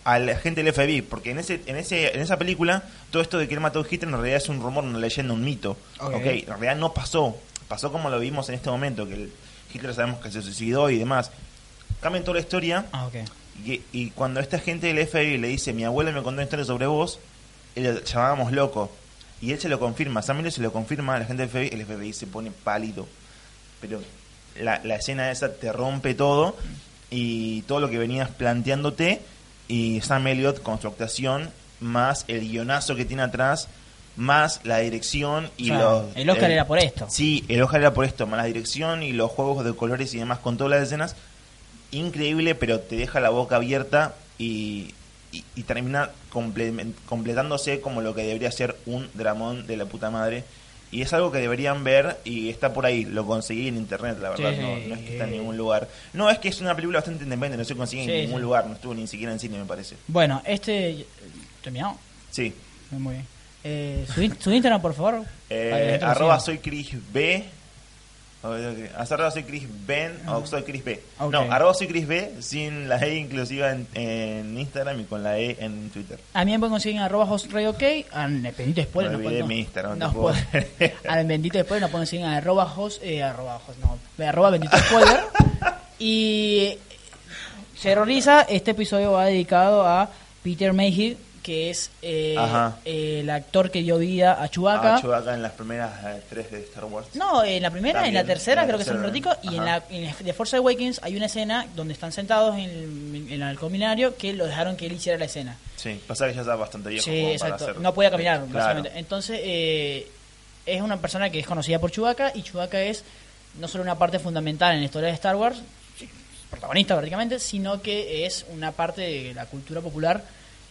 al agente del FBI, porque en ese, en ese, en esa película todo esto de que él mató a Hitler en realidad es un rumor, una leyenda, un mito. Ok. Ok, en realidad no pasó, pasó como lo vimos en este momento, que el- Hitler sabemos que se suicidó y demás. Cambian toda la historia Ah, ok. Y, y cuando esta gente del FBI le dice, mi abuela me contó una historia sobre vos, él lo llamábamos loco. Y él se lo confirma, Sam Elliott se lo confirma, la gente del FBI, el FBI se pone pálido. Pero la, la escena esa te rompe todo y todo lo que venías planteándote y Sam Elliott con su actuación, más el guionazo que tiene atrás, más la dirección y O sea, los... el Oscar era por esto. Sí, el Oscar era por esto, más la dirección y los juegos de colores y demás con todas las escenas. Increíble, pero te deja la boca abierta y, y, y termina comple- completándose como lo que debería ser un dramón de la puta madre. Y es algo que deberían ver y está por ahí, lo conseguí en internet, la verdad, Sí. no, no es que está en ningún lugar. No, es que es una película bastante independiente, no se consigue Sí, en ningún sí. lugar, no estuvo ni siquiera en cine, me parece. Bueno, este. ¿Terminado? Sí. Muy bien. Eh, su, in- su Instagram, por favor. Eh, arroba soy Chris B Hasta ahora soy Chris Ben o soy Chris B. Ok. No, arroba soy Chris B sin la E inclusiva en, en Instagram y con la E en Twitter. A mí me pueden conseguir en arroba hostradio.ok, al bendito spoiler. Me nos olvidé pueden- mi Instagram, no creer. al bendito spoiler nos pueden seguir en arroba host, eh, arroba host, no, arroba bendito spoiler. y se horroriza, este episodio va dedicado a Peter Mayhew, que es eh, el actor que dio vida a Chewbacca. Ah, Chewbacca en las primeras eh, tres de Star Wars. No, en la primera, en la tercera, en la creo que es un ratico, y en la en The Force Awakens hay una escena donde están sentados en el, en el combinario que lo dejaron que él hiciera la escena. Sí, pasa que ya está bastante viejo. Sí, para exacto. hacer- No podía caminar, Claro. básicamente. Entonces, eh, es una persona que es conocida por Chewbacca y Chewbacca es no solo una parte fundamental en la historia de Star Wars, protagonista prácticamente, sino que es una parte de la cultura popular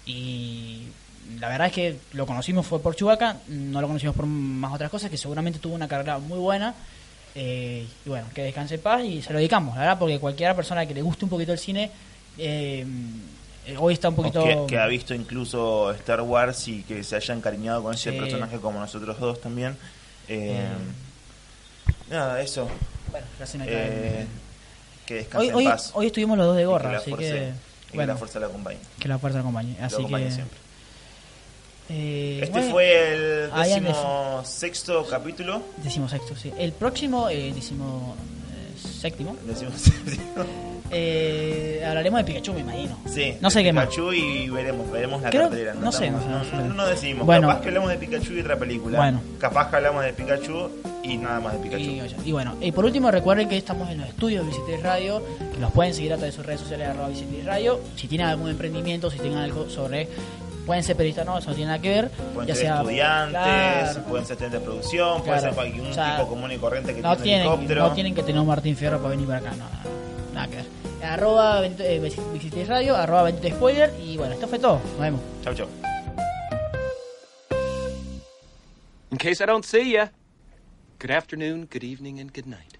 y la verdad es que lo conocimos fue por Chewbacca, no lo conocimos por más otras cosas, que seguramente tuvo una carrera muy buena. eh, y bueno, que descanse en paz y se lo dedicamos, la verdad, porque cualquiera persona que le guste un poquito el cine, eh, eh, hoy está un poquito... que, que ha visto incluso Star Wars y que se haya encariñado con ese Sí. personaje como nosotros dos también. Eh, Nada, eso. Bueno. Eh, que descanse Hoy, hoy, en paz. hoy estuvimos los dos de gorra, así que, y que bueno, la fuerza la acompañe. que la fuerza acompañe. Lo Así acompañe que, siempre. eh, Este bueno, fue el Ah, ya me- décimo sexto capítulo. decimosexto, sí. El próximo, eh, decimo eh, séptimo, Decimos- eh, hablaremos de Pikachu, me imagino. sí, No sé qué más. Pikachu y veremos, veremos la Creo- cartelera. no sé, no sé, no sé. no, no decidimos. Bueno. Capaz que hablamos de Pikachu y otra película. Bueno. Capaz que hablamos de Pikachu y nada más de Pikachu. Y, y bueno, y por último recuerden que estamos en los estudios de Visitis Radio, que los pueden seguir a través de sus redes sociales arroba Visitis Radio. Si tienen algún emprendimiento, si tienen algo sobre, pueden ser periodistas, no, eso no tiene nada que ver. Pueden ser estudiantes, claro, pueden ser estudiantes de producción, puede Claro. ser cualquier un O sea, tipo común y corriente que no tiene tienen, helicóptero. no tienen que tener un Martín Fierro para venir para acá, no, no, nada. Arroba eh, Radio, arroba Benito Spoiler, y bueno, esto fue todo. Nos vemos. Chau, chau. In case I don't see ya, good afternoon, good evening, and good night.